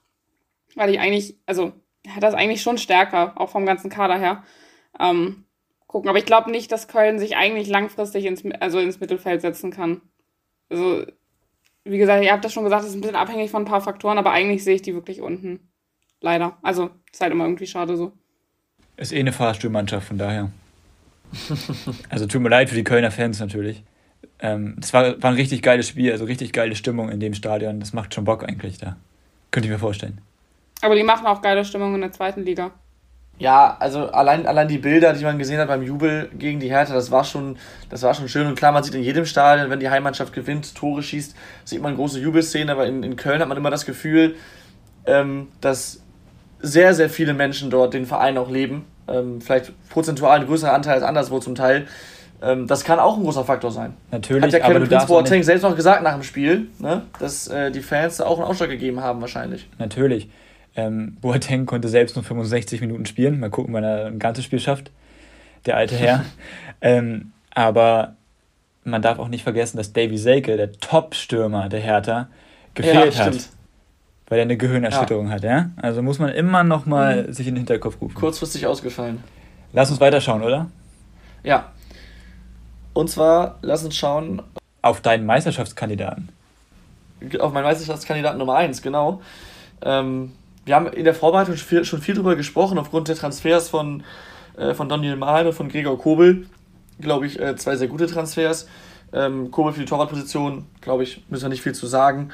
Weil ich eigentlich, also hat das eigentlich schon stärker, auch vom ganzen Kader her. Ähm, gucken. Aber ich glaube nicht, dass Köln sich eigentlich langfristig ins, also ins Mittelfeld setzen kann. Also, wie gesagt, ihr habt das schon gesagt, es ist ein bisschen abhängig von ein paar Faktoren, aber eigentlich sehe ich die wirklich unten. Leider. Also, ist halt immer irgendwie schade so. Ist eh eine Fahrstuhlmannschaft, von daher. also, tut mir leid für die Kölner Fans natürlich. Ähm, es war, war ein richtig geiles Spiel, also richtig geile Stimmung in dem Stadion. Das macht schon Bock eigentlich da. Könnte ich mir vorstellen. Aber die machen auch geile Stimmung in der zweiten Liga. Ja, also allein, allein die Bilder, die man gesehen hat beim Jubel gegen die Hertha, das war schon, das war schon schön. Und klar, man sieht in jedem Stadion, wenn die Heimmannschaft gewinnt, Tore schießt, sieht man große Jubelszenen, aber in, in Köln hat man immer das Gefühl, ähm, dass sehr, sehr viele Menschen dort den Verein auch leben. Ähm, vielleicht prozentual ein größerer Anteil als anderswo zum Teil. Ähm, das kann auch ein großer Faktor sein. Natürlich. Hat ja Kevin Prince Boateng selbst noch gesagt nach dem Spiel, ne, dass äh, die Fans da auch einen Ausschlag gegeben haben wahrscheinlich. Natürlich. Ähm, Boateng konnte selbst nur 65 Minuten spielen. Mal gucken, wann er ein ganzes Spiel schafft. Der alte Herr. <laughs> ähm, aber man darf auch nicht vergessen, dass Davy Selke, der Top-Stürmer der Hertha, gefehlt ja, hat. Weil er eine Gehirnerschütterung ja. hat, ja? Also muss man immer noch mal mhm. sich in den Hinterkopf rufen. Kurzfristig ausgefallen. Lass uns weiterschauen, oder? Ja. Und zwar, lass uns schauen. Auf deinen Meisterschaftskandidaten. Auf meinen Meisterschaftskandidaten Nummer 1, genau. Ähm, wir haben in der Vorbereitung schon viel, schon viel drüber gesprochen, aufgrund der Transfers von, äh, von Daniel Mahlen und von Gregor Kobel. Glaube ich, äh, zwei sehr gute Transfers. Ähm, Kobel für die Torwartposition, glaube ich, müssen wir nicht viel zu sagen.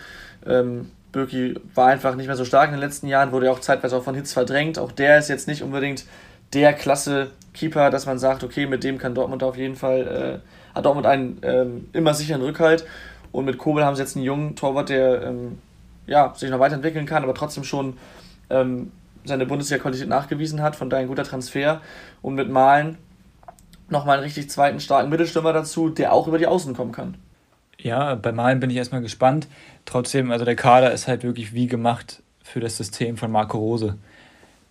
Ähm, Birki war einfach nicht mehr so stark in den letzten Jahren, wurde ja auch zeitweise auch von Hits verdrängt. Auch der ist jetzt nicht unbedingt der klasse Keeper, dass man sagt, okay, mit dem kann Dortmund auf jeden Fall, äh, hat Dortmund einen ähm, immer sicheren Rückhalt. Und mit Kobel haben sie jetzt einen jungen Torwart, der ähm, ja, sich noch weiterentwickeln kann, aber trotzdem schon ähm, seine Bundesliga-Qualität nachgewiesen hat. Von daher ein guter Transfer. Und mit Malen nochmal einen richtig zweiten starken Mittelstürmer dazu, der auch über die Außen kommen kann. Ja, bei Malen bin ich erstmal gespannt. Trotzdem, also der Kader ist halt wirklich wie gemacht für das System von Marco Rose.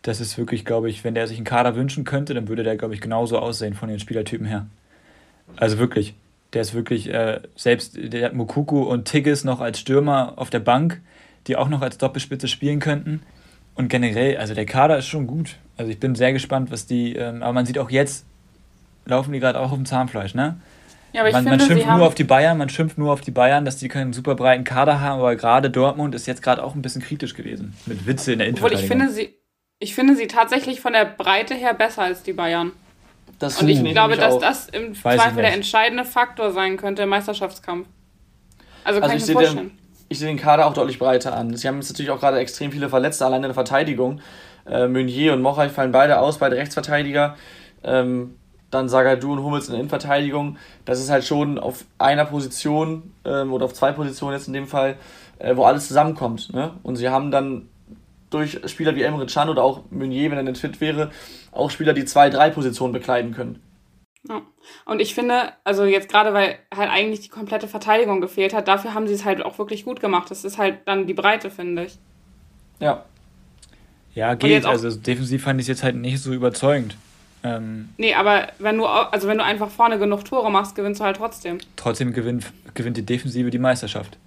Das ist wirklich, glaube ich, wenn der sich einen Kader wünschen könnte, dann würde der, glaube ich, genauso aussehen von den Spielertypen her. Also wirklich. Der ist wirklich, äh, selbst der hat Mukuku und Tigges noch als Stürmer auf der Bank, die auch noch als Doppelspitze spielen könnten. Und generell, also der Kader ist schon gut. Also ich bin sehr gespannt, was die, ähm, aber man sieht auch jetzt, laufen die gerade auch auf dem Zahnfleisch, ne? Ja, aber ich man, finde, man schimpft nur auf die Bayern, man schimpft nur auf die Bayern, dass die keinen super breiten Kader haben, aber gerade Dortmund ist jetzt gerade auch ein bisschen kritisch gewesen. Mit Witze in der. Obwohl ich finde sie, ich finde sie tatsächlich von der Breite her besser als die Bayern. Das Und ich glaube, dass auch. das im Weiß Zweifel der entscheidende Faktor sein könnte im Meisterschaftskampf. Also kann also ich, ich mir vorstellen. Den, ich sehe den Kader auch deutlich breiter an. Sie haben jetzt natürlich auch gerade extrem viele Verletzte allein in der Verteidigung. Äh, Meunier und Mochai fallen beide aus, beide Rechtsverteidiger. Ähm, dann Sagadu und Hummels in der Innenverteidigung. Das ist halt schon auf einer Position ähm, oder auf zwei Positionen jetzt in dem Fall, äh, wo alles zusammenkommt. Ne? Und sie haben dann durch Spieler wie Emre Can oder auch Meunier, wenn er nicht fit wäre, auch Spieler, die zwei, drei Positionen bekleiden können. Ja. Und ich finde, also jetzt gerade, weil halt eigentlich die komplette Verteidigung gefehlt hat, dafür haben sie es halt auch wirklich gut gemacht. Das ist halt dann die Breite, finde ich. Ja. Ja, geht. Also defensiv fand ich es jetzt halt nicht so überzeugend. Ähm, nee, aber wenn du, also wenn du einfach vorne genug Tore machst, gewinnst du halt trotzdem. Trotzdem gewinnt, gewinnt die Defensive die Meisterschaft.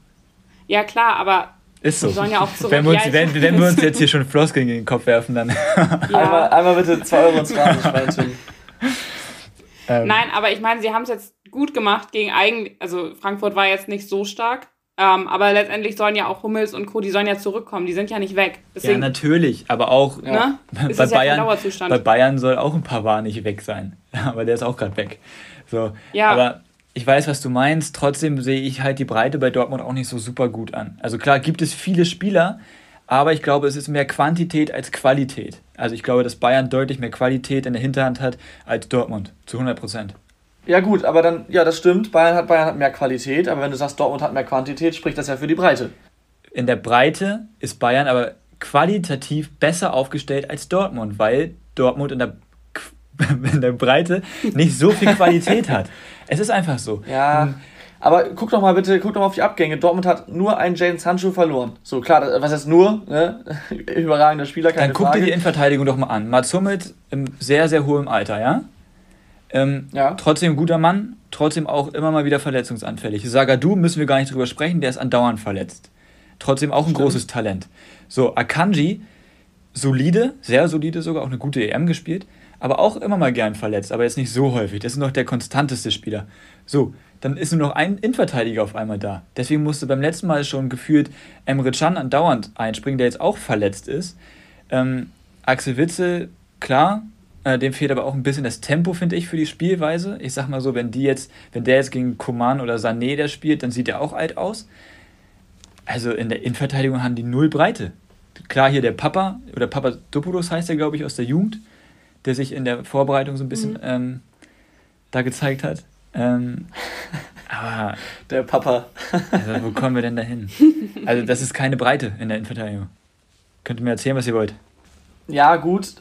Ja, klar, aber ist so. sollen ja auch zurück. Wenn wir, uns, ja, wenn, wenn wir uns jetzt hier schon Floskeln in den Kopf werfen, dann. Ja. einmal, einmal bitte 2 Euro ins. Ähm, Nein, aber ich meine, sie haben es jetzt gut gemacht gegen eigentlich, also Frankfurt war jetzt nicht so stark, ähm, aber letztendlich sollen ja auch Hummels und Co., die sollen ja zurückkommen, die sind ja nicht weg. Deswegen, ja, natürlich, aber auch ne? bei, Bayern, bei Bayern soll auch ein Pavard nicht weg sein, <laughs> aber der ist auch gerade weg. So, ja. aber ich weiß, was du meinst. Trotzdem sehe ich halt die Breite bei Dortmund auch nicht so super gut an. Also klar gibt es viele Spieler, aber ich glaube, es ist mehr Quantität als Qualität. Also ich glaube, dass Bayern deutlich mehr Qualität in der Hinterhand hat als Dortmund, zu 100 Prozent. Ja gut, aber dann, ja, das stimmt. Bayern hat, Bayern hat mehr Qualität, aber wenn du sagst, Dortmund hat mehr Quantität, spricht das ja für die Breite. In der Breite ist Bayern aber qualitativ besser aufgestellt als Dortmund, weil Dortmund in der, <laughs> in der Breite nicht so viel Qualität hat. Es ist einfach so. Ja. Hm. Aber guck doch mal bitte, guck doch mal auf die Abgänge. Dortmund hat nur einen James Sancho verloren. So, klar, was heißt nur? Ne? <laughs> Überragender Spieler, keine Dann guck Frage. dir die Innenverteidigung doch mal an. Mats Hummels im sehr, sehr hohem Alter, ja? Ähm, ja. Trotzdem guter Mann, trotzdem auch immer mal wieder verletzungsanfällig. Sagadu müssen wir gar nicht drüber sprechen, der ist andauernd verletzt. Trotzdem auch ein Stimmt. großes Talent. So, Akanji, solide, sehr solide sogar, auch eine gute EM gespielt aber auch immer mal gern verletzt, aber jetzt nicht so häufig. Das ist noch der konstanteste Spieler. So, dann ist nur noch ein Innenverteidiger auf einmal da. Deswegen musste beim letzten Mal schon gefühlt Emre Can andauernd einspringen, der jetzt auch verletzt ist. Ähm, Axel Witzel, klar, äh, dem fehlt aber auch ein bisschen das Tempo, finde ich, für die Spielweise. Ich sag mal so, wenn die jetzt, wenn der jetzt gegen Coman oder Sané der spielt, dann sieht er auch alt aus. Also in der Innenverteidigung haben die null Breite. Klar, hier der Papa, oder Papa Dopoulos heißt er, glaube ich, aus der Jugend der sich in der Vorbereitung so ein bisschen mhm. ähm, da gezeigt hat. Ähm, <laughs> aber. Der Papa. also, wo kommen wir denn da hin? <laughs> Also, das ist keine Breite in der Innenverteidigung. Könnt ihr mir erzählen, was ihr wollt? Ja, gut.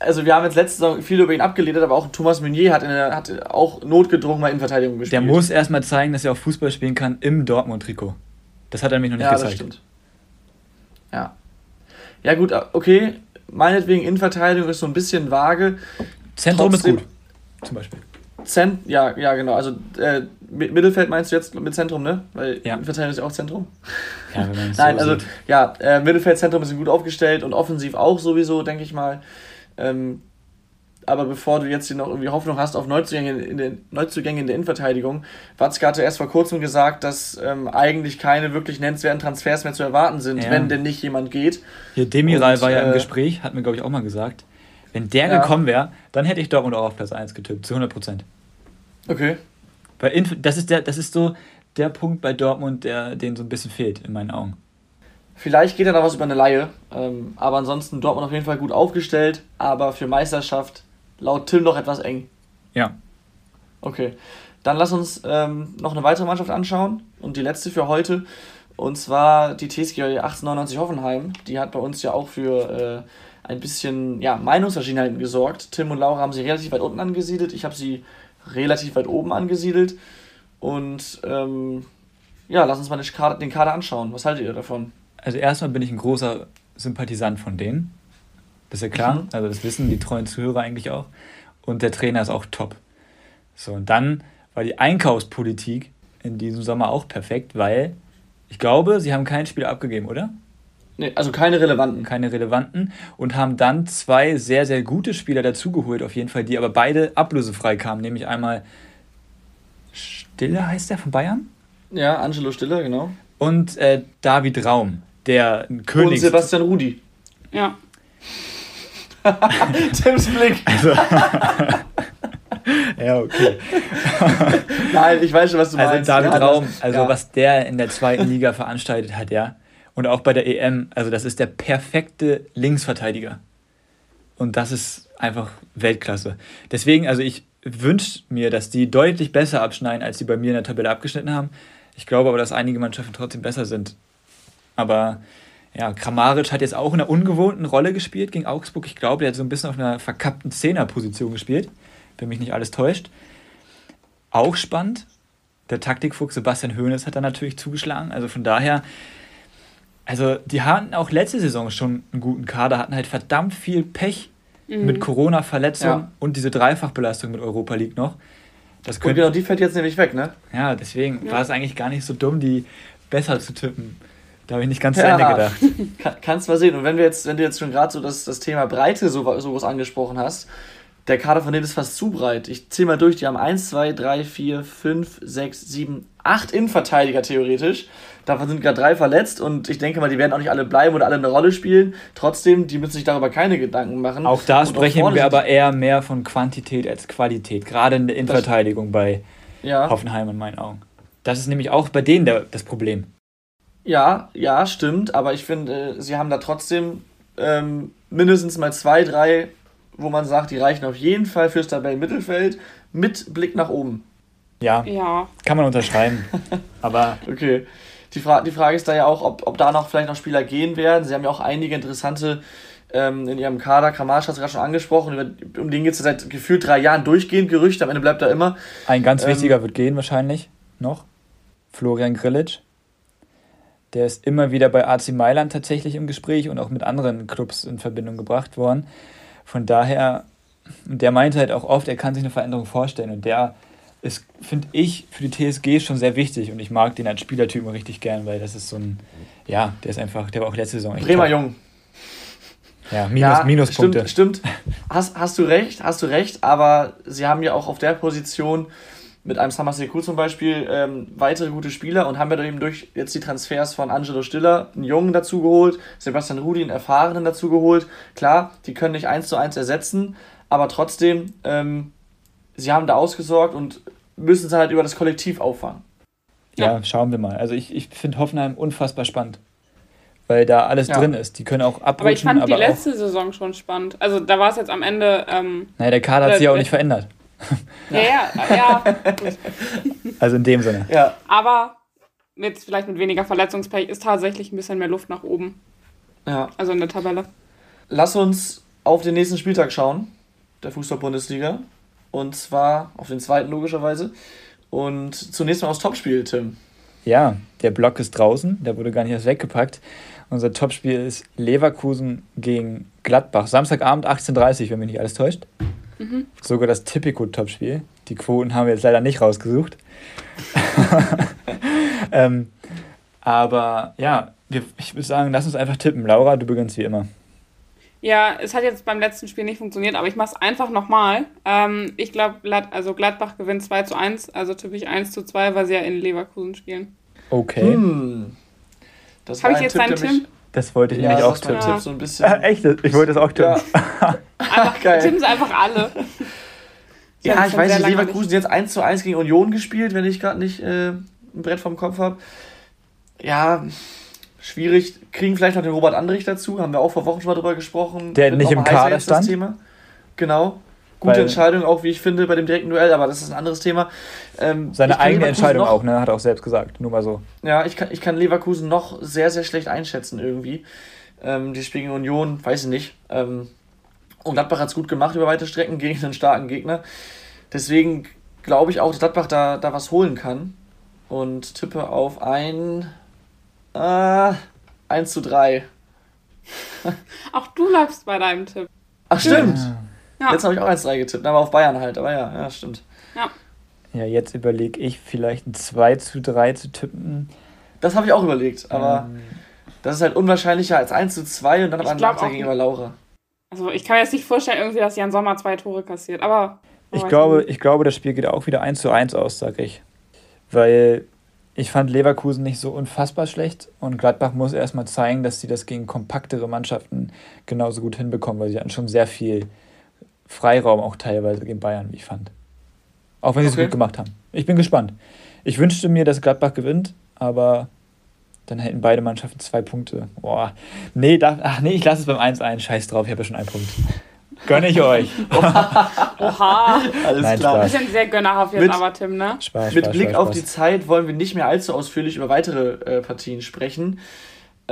Also, wir haben jetzt letzte Saison viel über ihn abgeledert, aber auch Thomas Meunier hat, der, hat auch notgedrungen mal Innenverteidigung gespielt. Der muss erstmal zeigen, dass er auch Fußball spielen kann im Dortmund-Trikot. Das hat er nämlich noch nicht ja, gezeigt. Das stimmt. Ja. Ja, gut, okay meinetwegen Innenverteidigung ist so ein bisschen vage. Zentrum Trotzdem, ist gut, zum Beispiel. Zent, ja, ja, genau. Also äh, Mittelfeld meinst du jetzt mit Zentrum, ne? Weil ja. Innenverteidigung ist ja auch Zentrum. Ja, wenn man <laughs> Nein, so also sieht. ja, äh, Mittelfeldzentrum ist gut aufgestellt und offensiv auch sowieso, denke ich mal. Ähm, aber bevor du jetzt hier noch irgendwie Hoffnung hast auf Neuzugänge in der, Neuzugänge in der Innenverteidigung, Watzke hatte erst vor kurzem gesagt, dass ähm, eigentlich keine wirklich nennenswerten Transfers mehr zu erwarten sind, ja. wenn denn nicht jemand geht. Hier, Demiral war ja im äh, Gespräch, hat mir, glaube ich, auch mal gesagt. Wenn der ja. gekommen wäre, dann hätte ich Dortmund auch auf Platz 1 getippt, zu 100 Prozent. Okay. Weil das ist, der, das ist so der Punkt bei Dortmund, der denen so ein bisschen fehlt, in meinen Augen. Vielleicht geht da noch was über eine Laie, ähm, aber ansonsten Dortmund auf jeden Fall gut aufgestellt, aber für Meisterschaft laut Tim noch etwas eng. Ja. Okay. Dann lass uns ähm, noch eine weitere Mannschaft anschauen und die letzte für heute. Und zwar die TSG 1899 Hoffenheim. Die hat bei uns ja auch für äh, ein bisschen ja, Meinungsverschiedenheiten gesorgt. Tim und Laura haben sie relativ weit unten angesiedelt. Ich habe sie relativ weit oben angesiedelt. Und ähm, ja, lass uns mal den Kader, den Kader anschauen. Was haltet ihr davon? Also erstmal bin ich ein großer Sympathisant von denen. Das ist ja klar. Also das wissen die treuen Zuhörer eigentlich auch. Und der Trainer ist auch top. So, und dann war die Einkaufspolitik in diesem Sommer auch perfekt, weil ich glaube, sie haben kein Spiel abgegeben, oder? Nee, also keine relevanten. Keine relevanten. Und haben dann zwei sehr, sehr gute Spieler dazugeholt, auf jeden Fall, die aber beide ablösefrei kamen. Nämlich einmal Stille heißt der von Bayern? Ja, Angelo Stille, genau. Und äh, David Raum, der ein König. Und Sebastian Rudi. Ja. <laughs> Tims Blick. Also, <laughs> ja, okay. <laughs> Nein, ich weiß schon, was du also meinst. David ja, Raum, also ja. was der in der zweiten Liga veranstaltet hat, ja. Und auch bei der EM, also das ist der perfekte Linksverteidiger. Und das ist einfach Weltklasse. Deswegen, also ich wünsche mir, dass die deutlich besser abschneiden, als die bei mir in der Tabelle abgeschnitten haben. Ich glaube aber, dass einige Mannschaften trotzdem besser sind. Aber ja, Kramaric hat jetzt auch in einer ungewohnten Rolle gespielt gegen Augsburg. Ich glaube, der hat so ein bisschen auf einer verkappten Zehnerposition gespielt, wenn mich nicht alles täuscht. Auch spannend. Der Taktikfuchs Sebastian Hoeneß hat da natürlich zugeschlagen. Also von daher, also die hatten auch letzte Saison schon einen guten Kader, hatten halt verdammt viel Pech mhm. mit Corona-Verletzung ja. und diese Dreifachbelastung mit Europa League noch. Das könnte, und genau, die fällt jetzt nämlich weg, ne? Ja, deswegen ja. war es eigentlich gar nicht so dumm, die besser zu tippen. Da habe ich nicht ganz ja, zu Ende gedacht. <laughs> Kann, kannst mal sehen. Und wenn wir jetzt, wenn du jetzt schon gerade so das, das Thema Breite so, sowas angesprochen hast, der Kader von denen ist fast zu breit. Ich zähle mal durch, die haben 1, 2, 3, 4, 5, 6, 7, 8 Innenverteidiger theoretisch. Davon sind gerade drei verletzt und ich denke mal, die werden auch nicht alle bleiben oder alle eine Rolle spielen. Trotzdem, die müssen sich darüber keine Gedanken machen. Auch da und sprechen wir aber eher mehr von Quantität als Qualität, gerade in der Innenverteidigung bei, ja. Hoffenheim in meinen Augen. Das ist nämlich auch bei denen der, das Problem. Ja, ja, stimmt, aber ich finde, sie haben da trotzdem ähm, mindestens mal zwei, drei, wo man sagt, die reichen auf jeden Fall fürs Tabellenmittelfeld mit Blick nach oben. Ja, ja. kann man unterschreiben. <laughs> aber okay. Die, Fra die Frage ist da ja auch, ob, ob da noch vielleicht noch Spieler gehen werden. Sie haben ja auch einige interessante ähm, in ihrem Kader. Kramaric hat es gerade schon angesprochen. Über, um den geht es seit gefühlt drei Jahren durchgehend Gerüchte. Am Ende bleibt er immer. Ein ganz ähm, wichtiger wird gehen wahrscheinlich noch. Florian Grillitsch. Der ist immer wieder bei AC Mailand tatsächlich im Gespräch und auch mit anderen Clubs in Verbindung gebracht worden. Von daher, der meinte halt auch oft, er kann sich eine Veränderung vorstellen. Und der ist, finde ich, für die TSG schon sehr wichtig. Und ich mag den als Spielertypen richtig gern, weil das ist so ein, ja, der ist einfach, der war auch letzte Saison echt Bremer Jung. Ja, Minus, ja, Minuspunkte. Stimmt, stimmt. Hast, hast du recht, hast du recht, aber sie haben ja auch auf der Position mit einem Samaseku zum Beispiel ähm, weitere gute Spieler und haben ja eben durch jetzt die Transfers von Angelo Stiller einen Jungen dazu geholt, Sebastian Rudi einen Erfahrenen dazu geholt. Klar, die können nicht eins zu eins ersetzen, aber trotzdem, ähm, sie haben da ausgesorgt und müssen es halt über das Kollektiv auffangen. Ja, ja schauen wir mal. Also ich, ich finde Hoffenheim unfassbar spannend weil da alles ja. drin ist. Die können auch abrutschen. Aber ich fand die letzte Saison schon spannend. Also da war es jetzt am Ende. Ähm, naja, der Kader hat sich auch nicht verändert. Ja, ja, ja. <laughs> also in dem Sinne. Ja. Aber jetzt vielleicht mit weniger Verletzungspech ist tatsächlich ein bisschen mehr Luft nach oben. Ja. Also in der Tabelle. Lass uns auf den nächsten Spieltag schauen, der Fußball-Bundesliga. Und zwar auf den zweiten logischerweise. Und zunächst mal aufs Topspiel, Tim. Ja, der Block ist draußen, der wurde gar nicht erst weggepackt. Unser Topspiel ist Leverkusen gegen Gladbach. Samstagabend 18.30 Uhr, wenn mich nicht alles täuscht. Mhm. Sogar das Typico-Topspiel. Die Quoten haben wir jetzt leider nicht rausgesucht. <laughs> ähm, aber ja, wir, ich würde sagen, lass uns einfach tippen. Laura, du beginnst wie immer. Ja, es hat jetzt beim letzten Spiel nicht funktioniert, aber ich mache es einfach nochmal. Ähm, ich glaube, also Gladbach gewinnt 2 zu 1, also typisch 1 zu 2, weil sie ja in Leverkusen spielen. Okay. Hm. Das Habe ich jetzt deinen Tim? Das wollte ich ja, nämlich auch tippen. Tipp so ein bisschen. Ja, echt? Ich wollte das auch tippen. Ja. <laughs> einfach, tippen sie einfach alle. ja, ich weiß nicht, Leverkusen nicht. jetzt 1 zu 1 gegen Union gespielt, wenn ich gerade nicht äh, ein Brett vom Kopf habe. Ja, schwierig. Kriegen vielleicht noch den Robert Andrich dazu, haben wir auch vor Wochen schon mal drüber gesprochen. Der Wird nicht im Kader stand. Thema. Genau. Gute Weil, Entscheidung auch, wie ich finde, bei dem direkten Duell, aber das ist ein anderes Thema. Ähm, seine eigene Entscheidung noch, auch, ne? Hat er auch selbst gesagt, nur mal so. Ja, ich kann, ich kann Leverkusen noch sehr, sehr schlecht einschätzen irgendwie. Ähm, die spielen Union, weiß ich nicht. Ähm, und Gladbach hat es gut gemacht über weite Strecken gegen einen starken Gegner. Deswegen glaube ich auch, dass Gladbach da, da was holen kann. Und tippe auf ein äh, 1 zu 3. auch du bleibst bei deinem Tipp. Ach, stimmt. Ja. Jetzt habe ich auch 1 zu 3 getippt, aber auf Bayern halt. Aber ja, ja, stimmt. Ja. Ja, jetzt überlege ich vielleicht ein 2 zu 3 zu tippen. Das habe ich auch überlegt, aber ähm. das ist halt unwahrscheinlicher als 1 zu 2 und dann aber ein Nachteil gegenüber Laura. Also ich kann mir jetzt nicht vorstellen, irgendwie, dass Jan Sommer zwei Tore kassiert, aber. Ich glaube, ich glaube, das Spiel geht auch wieder 1 zu 1 aus, sag ich. Weil ich fand Leverkusen nicht so unfassbar schlecht und Gladbach muss erstmal zeigen, dass sie das gegen kompaktere Mannschaften genauso gut hinbekommen, weil sie hatten schon sehr viel Freiraum auch teilweise gegen Bayern, wie ich fand. Auch wenn sie okay. es gut gemacht haben. Ich bin gespannt. Ich wünschte mir, dass Gladbach gewinnt, aber dann hätten beide Mannschaften zwei Punkte. Boah. Nee, da, ach nee, ich lasse es beim 1-1. Scheiß drauf, ich habe ja schon einen Punkt. Gönne ich euch. <laughs> Oha. Alles Nein, klar. Wir sind sehr gönnerhaft jetzt mit, aber, Tim, ne? Spaß, mit Spaß, Blick Spaß, auf die Zeit wollen wir nicht mehr allzu ausführlich über weitere äh, Partien sprechen.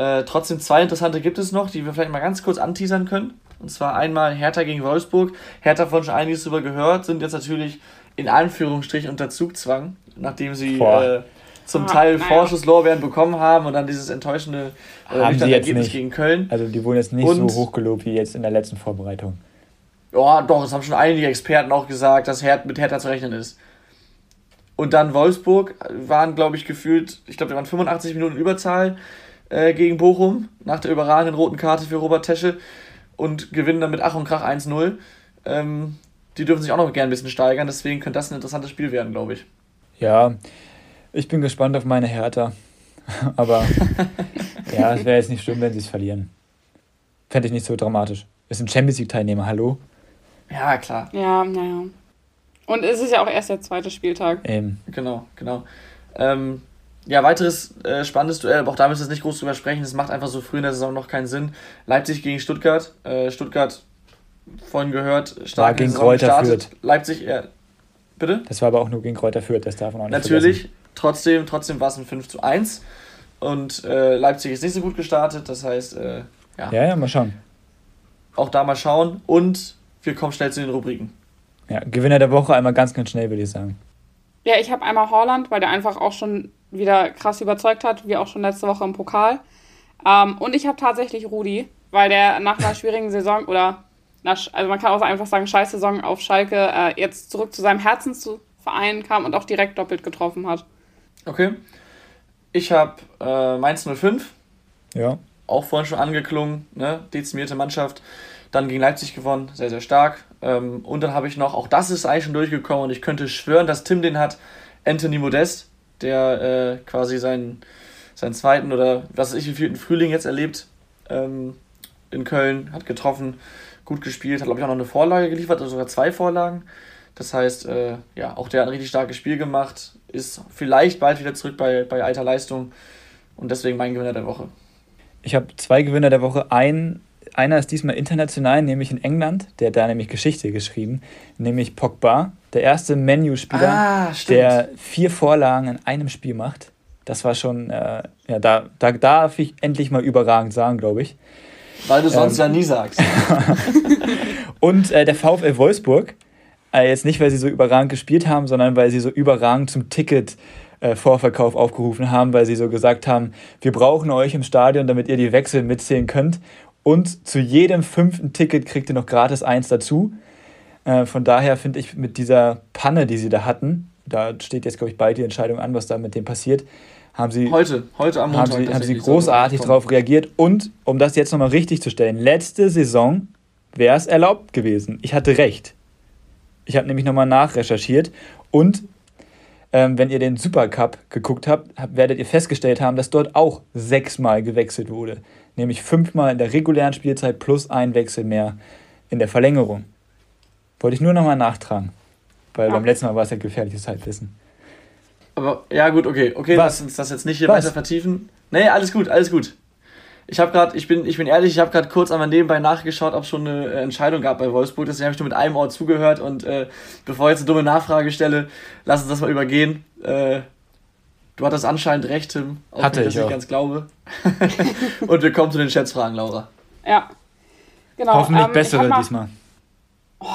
Äh, trotzdem zwei interessante gibt es noch, die wir vielleicht mal ganz kurz anteasern können. Und zwar einmal Hertha gegen Wolfsburg. Hertha von schon einiges darüber gehört, sind jetzt natürlich in Anführungsstrichen unter Zugzwang, nachdem sie äh, zum ah, Teil naja. Vorschusslorbeeren bekommen haben und dann dieses enttäuschende äh, haben sie jetzt Ergebnis nicht. gegen Köln. Also die wurden jetzt nicht und, so hochgelobt wie jetzt in der letzten Vorbereitung. Ja, doch, das haben schon einige Experten auch gesagt, dass Her mit Hertha zu rechnen ist. Und dann Wolfsburg waren, glaube ich, gefühlt, ich glaube, wir waren 85 Minuten Überzahl äh, gegen Bochum nach der überragenden roten Karte für Robert Tesche und gewinnen dann mit Ach und Krach 1-0. Ähm, die dürfen sich auch noch gerne ein bisschen steigern, deswegen könnte das ein interessantes Spiel werden, glaube ich. Ja, ich bin gespannt auf meine Hertha. <laughs> Aber <laughs> ja, es wäre jetzt nicht schlimm, wenn sie es verlieren. Fände ich nicht so dramatisch. Es sind Champions League-Teilnehmer, hallo? Ja, klar. Ja, naja. Und es ist ja auch erst der zweite Spieltag. Eben. Genau, genau. Ähm, ja, weiteres äh, spannendes Duell, aber auch da müssen wir nicht groß drüber sprechen. Es macht einfach so früh in der Saison noch keinen Sinn. Leipzig gegen Stuttgart. Äh, Stuttgart, vorhin gehört, stark gegen Kräuter gestartet. Fürth. Leipzig, ja. Bitte? Das war aber auch nur gegen Kräuter Fürth, das darf man auch nicht Natürlich, vergessen. trotzdem, trotzdem war es ein 5 zu 1. Und äh, Leipzig ist nicht so gut gestartet, das heißt, äh, ja. Ja, ja, mal schauen. Auch da mal schauen und wir kommen schnell zu den Rubriken. Ja, Gewinner der Woche einmal ganz, ganz schnell, würde ich sagen. Ja, ich habe einmal Holland, weil der einfach auch schon wieder krass überzeugt hat, wie auch schon letzte Woche im Pokal. Ähm, und ich habe tatsächlich Rudi, weil der nach einer schwierigen Saison oder nach, also man kann auch einfach sagen, scheiß Saison auf Schalke äh, jetzt zurück zu seinem Herzensverein kam und auch direkt doppelt getroffen hat. Okay. Ich habe äh, Mainz 05. Ja. Auch vorhin schon angeklungen, ne? Dezimierte Mannschaft. Dann gegen Leipzig gewonnen, sehr, sehr stark. Ähm, und dann habe ich noch, auch das ist eigentlich schon durchgekommen und ich könnte schwören, dass Tim den hat, Anthony Modest, der äh, quasi seinen, seinen zweiten oder was weiß ich, wie vierten Frühling jetzt erlebt ähm, in Köln, hat getroffen, gut gespielt, hat glaube ich auch noch eine Vorlage geliefert, also sogar zwei Vorlagen. Das heißt, äh, ja, auch der hat ein richtig starkes Spiel gemacht, ist vielleicht bald wieder zurück bei, bei alter Leistung und deswegen mein Gewinner der Woche. Ich habe zwei Gewinner der Woche. Ein einer ist diesmal international, nämlich in England. Der hat da nämlich Geschichte geschrieben, nämlich Pogba, der erste Menu-Spieler, ah, der vier Vorlagen in einem Spiel macht. Das war schon, äh, ja, da, da darf ich endlich mal überragend sagen, glaube ich. Weil du sonst ähm, ja nie sagst. <laughs> und äh, der VfL Wolfsburg, äh, jetzt nicht, weil sie so überragend gespielt haben, sondern weil sie so überragend zum Ticket äh, Vorverkauf aufgerufen haben, weil sie so gesagt haben, wir brauchen euch im Stadion, damit ihr die Wechsel mitzählen könnt. Und zu jedem fünften Ticket kriegt ihr noch gratis eins dazu. Äh, von daher finde ich mit dieser Panne, die sie da hatten, da steht jetzt, glaube ich, bald die Entscheidung an, was da mit dem passiert, haben sie heute, heute am Montag haben sie, haben sie großartig darauf reagiert. Und um das jetzt nochmal richtig zu stellen, letzte Saison wäre es erlaubt gewesen. Ich hatte recht. Ich habe nämlich nochmal nachrecherchiert und ähm, wenn ihr den Supercup geguckt habt, werdet ihr festgestellt haben, dass dort auch sechsmal gewechselt wurde nämlich fünfmal in der regulären Spielzeit plus ein Wechsel mehr in der Verlängerung. Wollte ich nur nochmal nachtragen, weil ja. beim letzten Mal war es ja gefährliches Halbwissen. Aber ja, gut, okay, okay, Was? lass uns das jetzt nicht hier Was? weiter vertiefen. Nee, alles gut, alles gut. Ich habe gerade, ich bin, ich bin ehrlich, ich habe gerade kurz einmal nebenbei nachgeschaut, ob es schon eine äh, Entscheidung gab bei Wolfsburg. Deswegen habe ich nur mit einem Ort zugehört und äh, bevor ich jetzt eine dumme Nachfrage stelle, lass uns das mal übergehen. Äh, Du hattest anscheinend recht, Tim. Auch Hatte wenn ich, das nicht ganz glaube. <laughs> Und wir kommen zu den Schätzfragen, Laura. Ja. Genau. Hoffentlich ähm, bessere mal... diesmal. Oh,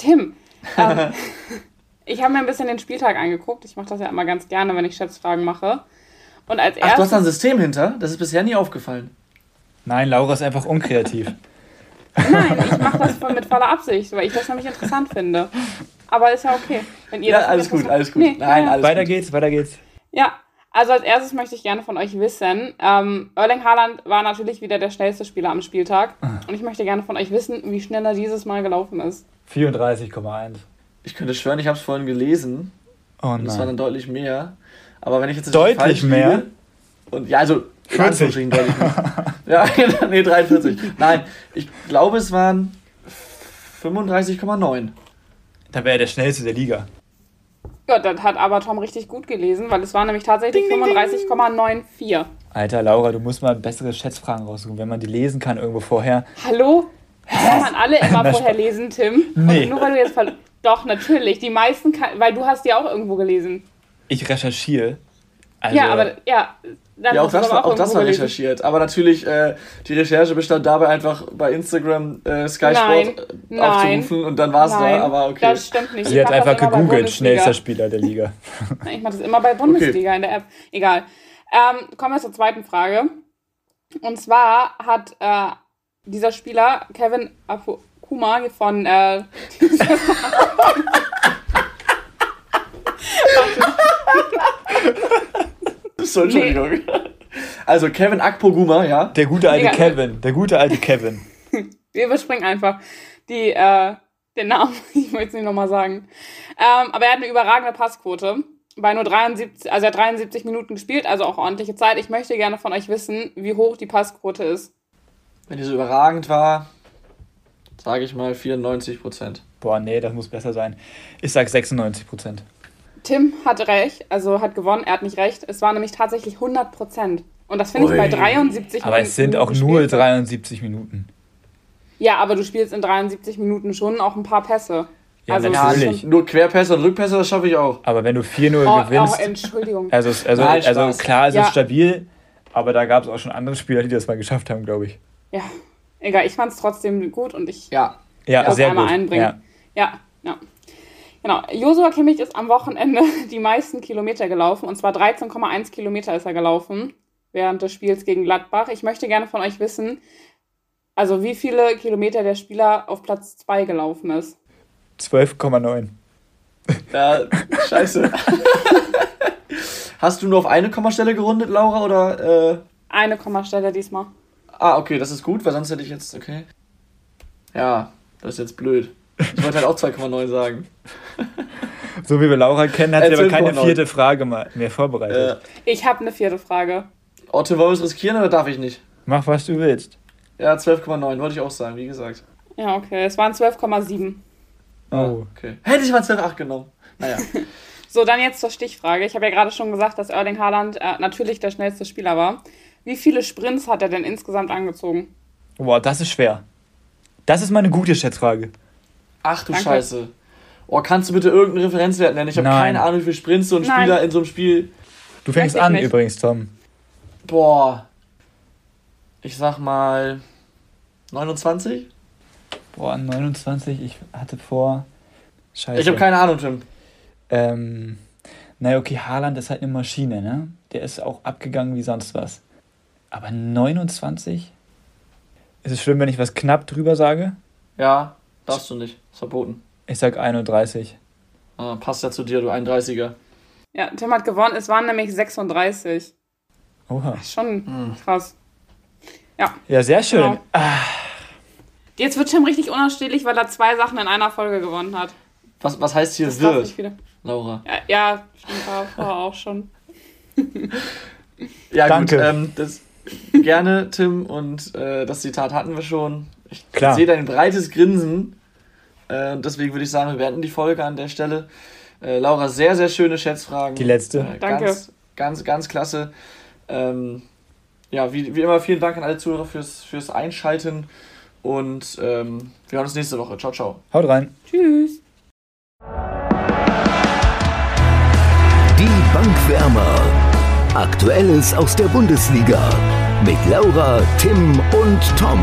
Tim. Ähm, <laughs> ich habe mir ein bisschen den Spieltag angeguckt. Ich mache das ja immer ganz gerne, wenn ich Schätzfragen mache. Und als Ach, du hast da ein System hinter? Das ist bisher nie aufgefallen. Nein, Laura ist einfach unkreativ. <laughs> Nein, ich mache das mit voller Absicht, weil ich das nämlich interessant finde. Aber ist ja okay. Wenn ihr ja, alles gut, alles gut. Nee, Nein, alles weiter gut. geht's, weiter geht's. Ja, also als erstes möchte ich gerne von euch wissen, ähm, Erling Haaland war natürlich wieder der schnellste Spieler am Spieltag. Ah. Und ich möchte gerne von euch wissen, wie schnell er dieses Mal gelaufen ist. 34,1. Ich könnte schwören, ich habe es vorhin gelesen. Oh nein. Und es war dann deutlich mehr. Aber wenn ich jetzt deutlich mehr liege, und ja, also 40. deutlich mehr. <laughs> ja, nee, 43. Nein, ich glaube, es waren 35,9. Da wäre er der schnellste der Liga. Ja, das hat aber Tom richtig gut gelesen, weil es war nämlich tatsächlich 35,94. Alter, Laura, du musst mal bessere Schätzfragen raussuchen, wenn man die lesen kann irgendwo vorher. Hallo? Das kann man alle immer <laughs> vorher lesen, Tim. Nee. Und nur weil du jetzt Doch, natürlich. Die meisten, kann, weil du hast die auch irgendwo gelesen. Ich recherchiere. Also, ja, aber ja, dann ja, auch das, auch, auch das war recherchiert. Aber natürlich, äh, die Recherche bestand dabei einfach bei Instagram äh, Sky nein, Sport äh, aufzurufen und dann war es da. Aber okay. Das stimmt nicht. Sie hat einfach gegoogelt, schnellster Spieler der Liga. <laughs> ich mache das immer bei Bundesliga okay. in der App. Egal. Ähm, kommen wir zur zweiten Frage. Und zwar hat äh, dieser Spieler, Kevin Akuma von äh, So, <laughs> Entschuldigung. Nee. Also Kevin Akpoguma, ja. Der gute alte ja. Kevin. Der gute alte Kevin. <laughs> Wir überspringen einfach die, äh, den Namen. <laughs> Ich möchte es nicht nochmal sagen. Ähm, aber er hat eine überragende Passquote. Bei nur 73, also er hat 73 Minuten gespielt, also auch ordentliche Zeit. Ich möchte gerne von euch wissen, wie hoch die Passquote ist. Wenn die so überragend war, sage ich mal 94 Prozent. Boah, nee, das muss besser sein. Ich sag 96 Prozent. Tim hat recht, also hat gewonnen, er hat nicht recht. Es war nämlich tatsächlich 100 Prozent. Und das finde ich bei 73 Aber es sind auch nur 73 Minuten. Ja, aber du spielst in 73 Minuten schon auch ein paar Pässe. Ja, also natürlich. Nur Querpässe und Rückpässe, das schaffe ich auch. Aber wenn du 4-0 oh, gewinnst. Oh, Entschuldigung. Also, also, Nein, also klar, es ja. ist stabil, aber da gab es auch schon andere Spieler, die das mal geschafft haben, glaube ich. Ja, egal, ich fand es trotzdem gut und ich ja. Ja, sehr einmal gut. einbringen. Ja. ja, ja. Genau. Josua Kimmich ist am Wochenende <laughs> die meisten Kilometer gelaufen und zwar 13,1 Kilometer ist er gelaufen während des Spiels gegen Gladbach. Ich möchte gerne von euch wissen, also wie viele Kilometer der Spieler auf Platz 2 gelaufen ist. 12,9. Ja, scheiße. <laughs> Hast du nur auf eine Kommastelle gerundet, Laura, oder? Äh... Eine Kommastelle diesmal. Ah, okay, das ist gut, weil sonst hätte ich jetzt, okay. Ja, das ist jetzt blöd. Ich wollte halt auch 2,9 sagen. <laughs> So wie wir Laura kennen, hat sie aber keine vierte Frage mehr vorbereitet. Äh, ich habe eine vierte Frage. Otto, wollen wir es riskieren oder darf ich nicht? Mach, was du willst. Ja, 12,9 wollte ich auch sagen, wie gesagt. Ja, okay. Es waren 12,7. Oh. Okay. Hätte ich mal 12,8 genommen. Naja. <laughs> so, dann jetzt zur Stichfrage. Ich habe ja gerade schon gesagt, dass Erling Haaland äh, natürlich der schnellste Spieler war. Wie viele Sprints hat er denn insgesamt angezogen? Boah, das ist schwer. Das ist mal eine gute Schätzfrage. Ach du Danke. Scheiße. Oh, kannst du bitte irgendeinen Referenzwert nennen? Ich habe keine Ahnung, wie viele Sprints so ein Nein. Spieler in so einem Spiel. Du fängst an nicht. übrigens, Tom. Boah. Ich sag mal 29? Boah, 29. Ich hatte vor. Scheiße. Ich habe keine Ahnung, Tim. Ähm. Naja, okay, Haaland ist halt eine Maschine, ne? Der ist auch abgegangen wie sonst was. Aber 29? Ist es schlimm, wenn ich was knapp drüber sage? Ja, darfst du nicht. Ist verboten. Ich sag 31. Ah, passt ja zu dir, du 31er. Ja, Tim hat gewonnen. Es waren nämlich 36. Oha. Schon hm. krass. Ja. Ja, sehr schön. Genau. Ah. Jetzt wird Tim richtig unausstehlich, weil er zwei Sachen in einer Folge gewonnen hat. Was, was heißt hier das wird? Laura. Ja, ja stimmt, war vorher auch schon. <laughs> ja, Danke. gut. Ähm, das, gerne, Tim, und äh, das Zitat hatten wir schon. Ich Klar. sehe dein breites Grinsen. Äh, deswegen würde ich sagen, wir beenden die Folge an der Stelle. Äh, Laura, sehr, sehr schöne Schätzfragen. Die letzte. Äh, Danke. Ganz, ganz, ganz klasse. Ähm, ja, wie, wie immer, vielen Dank an alle Zuhörer fürs, fürs Einschalten und ähm, wir hören uns nächste Woche. Ciao, ciao. Haut rein. Tschüss. Die Bankwärmer. Aktuelles aus der Bundesliga mit Laura, Tim und Tom.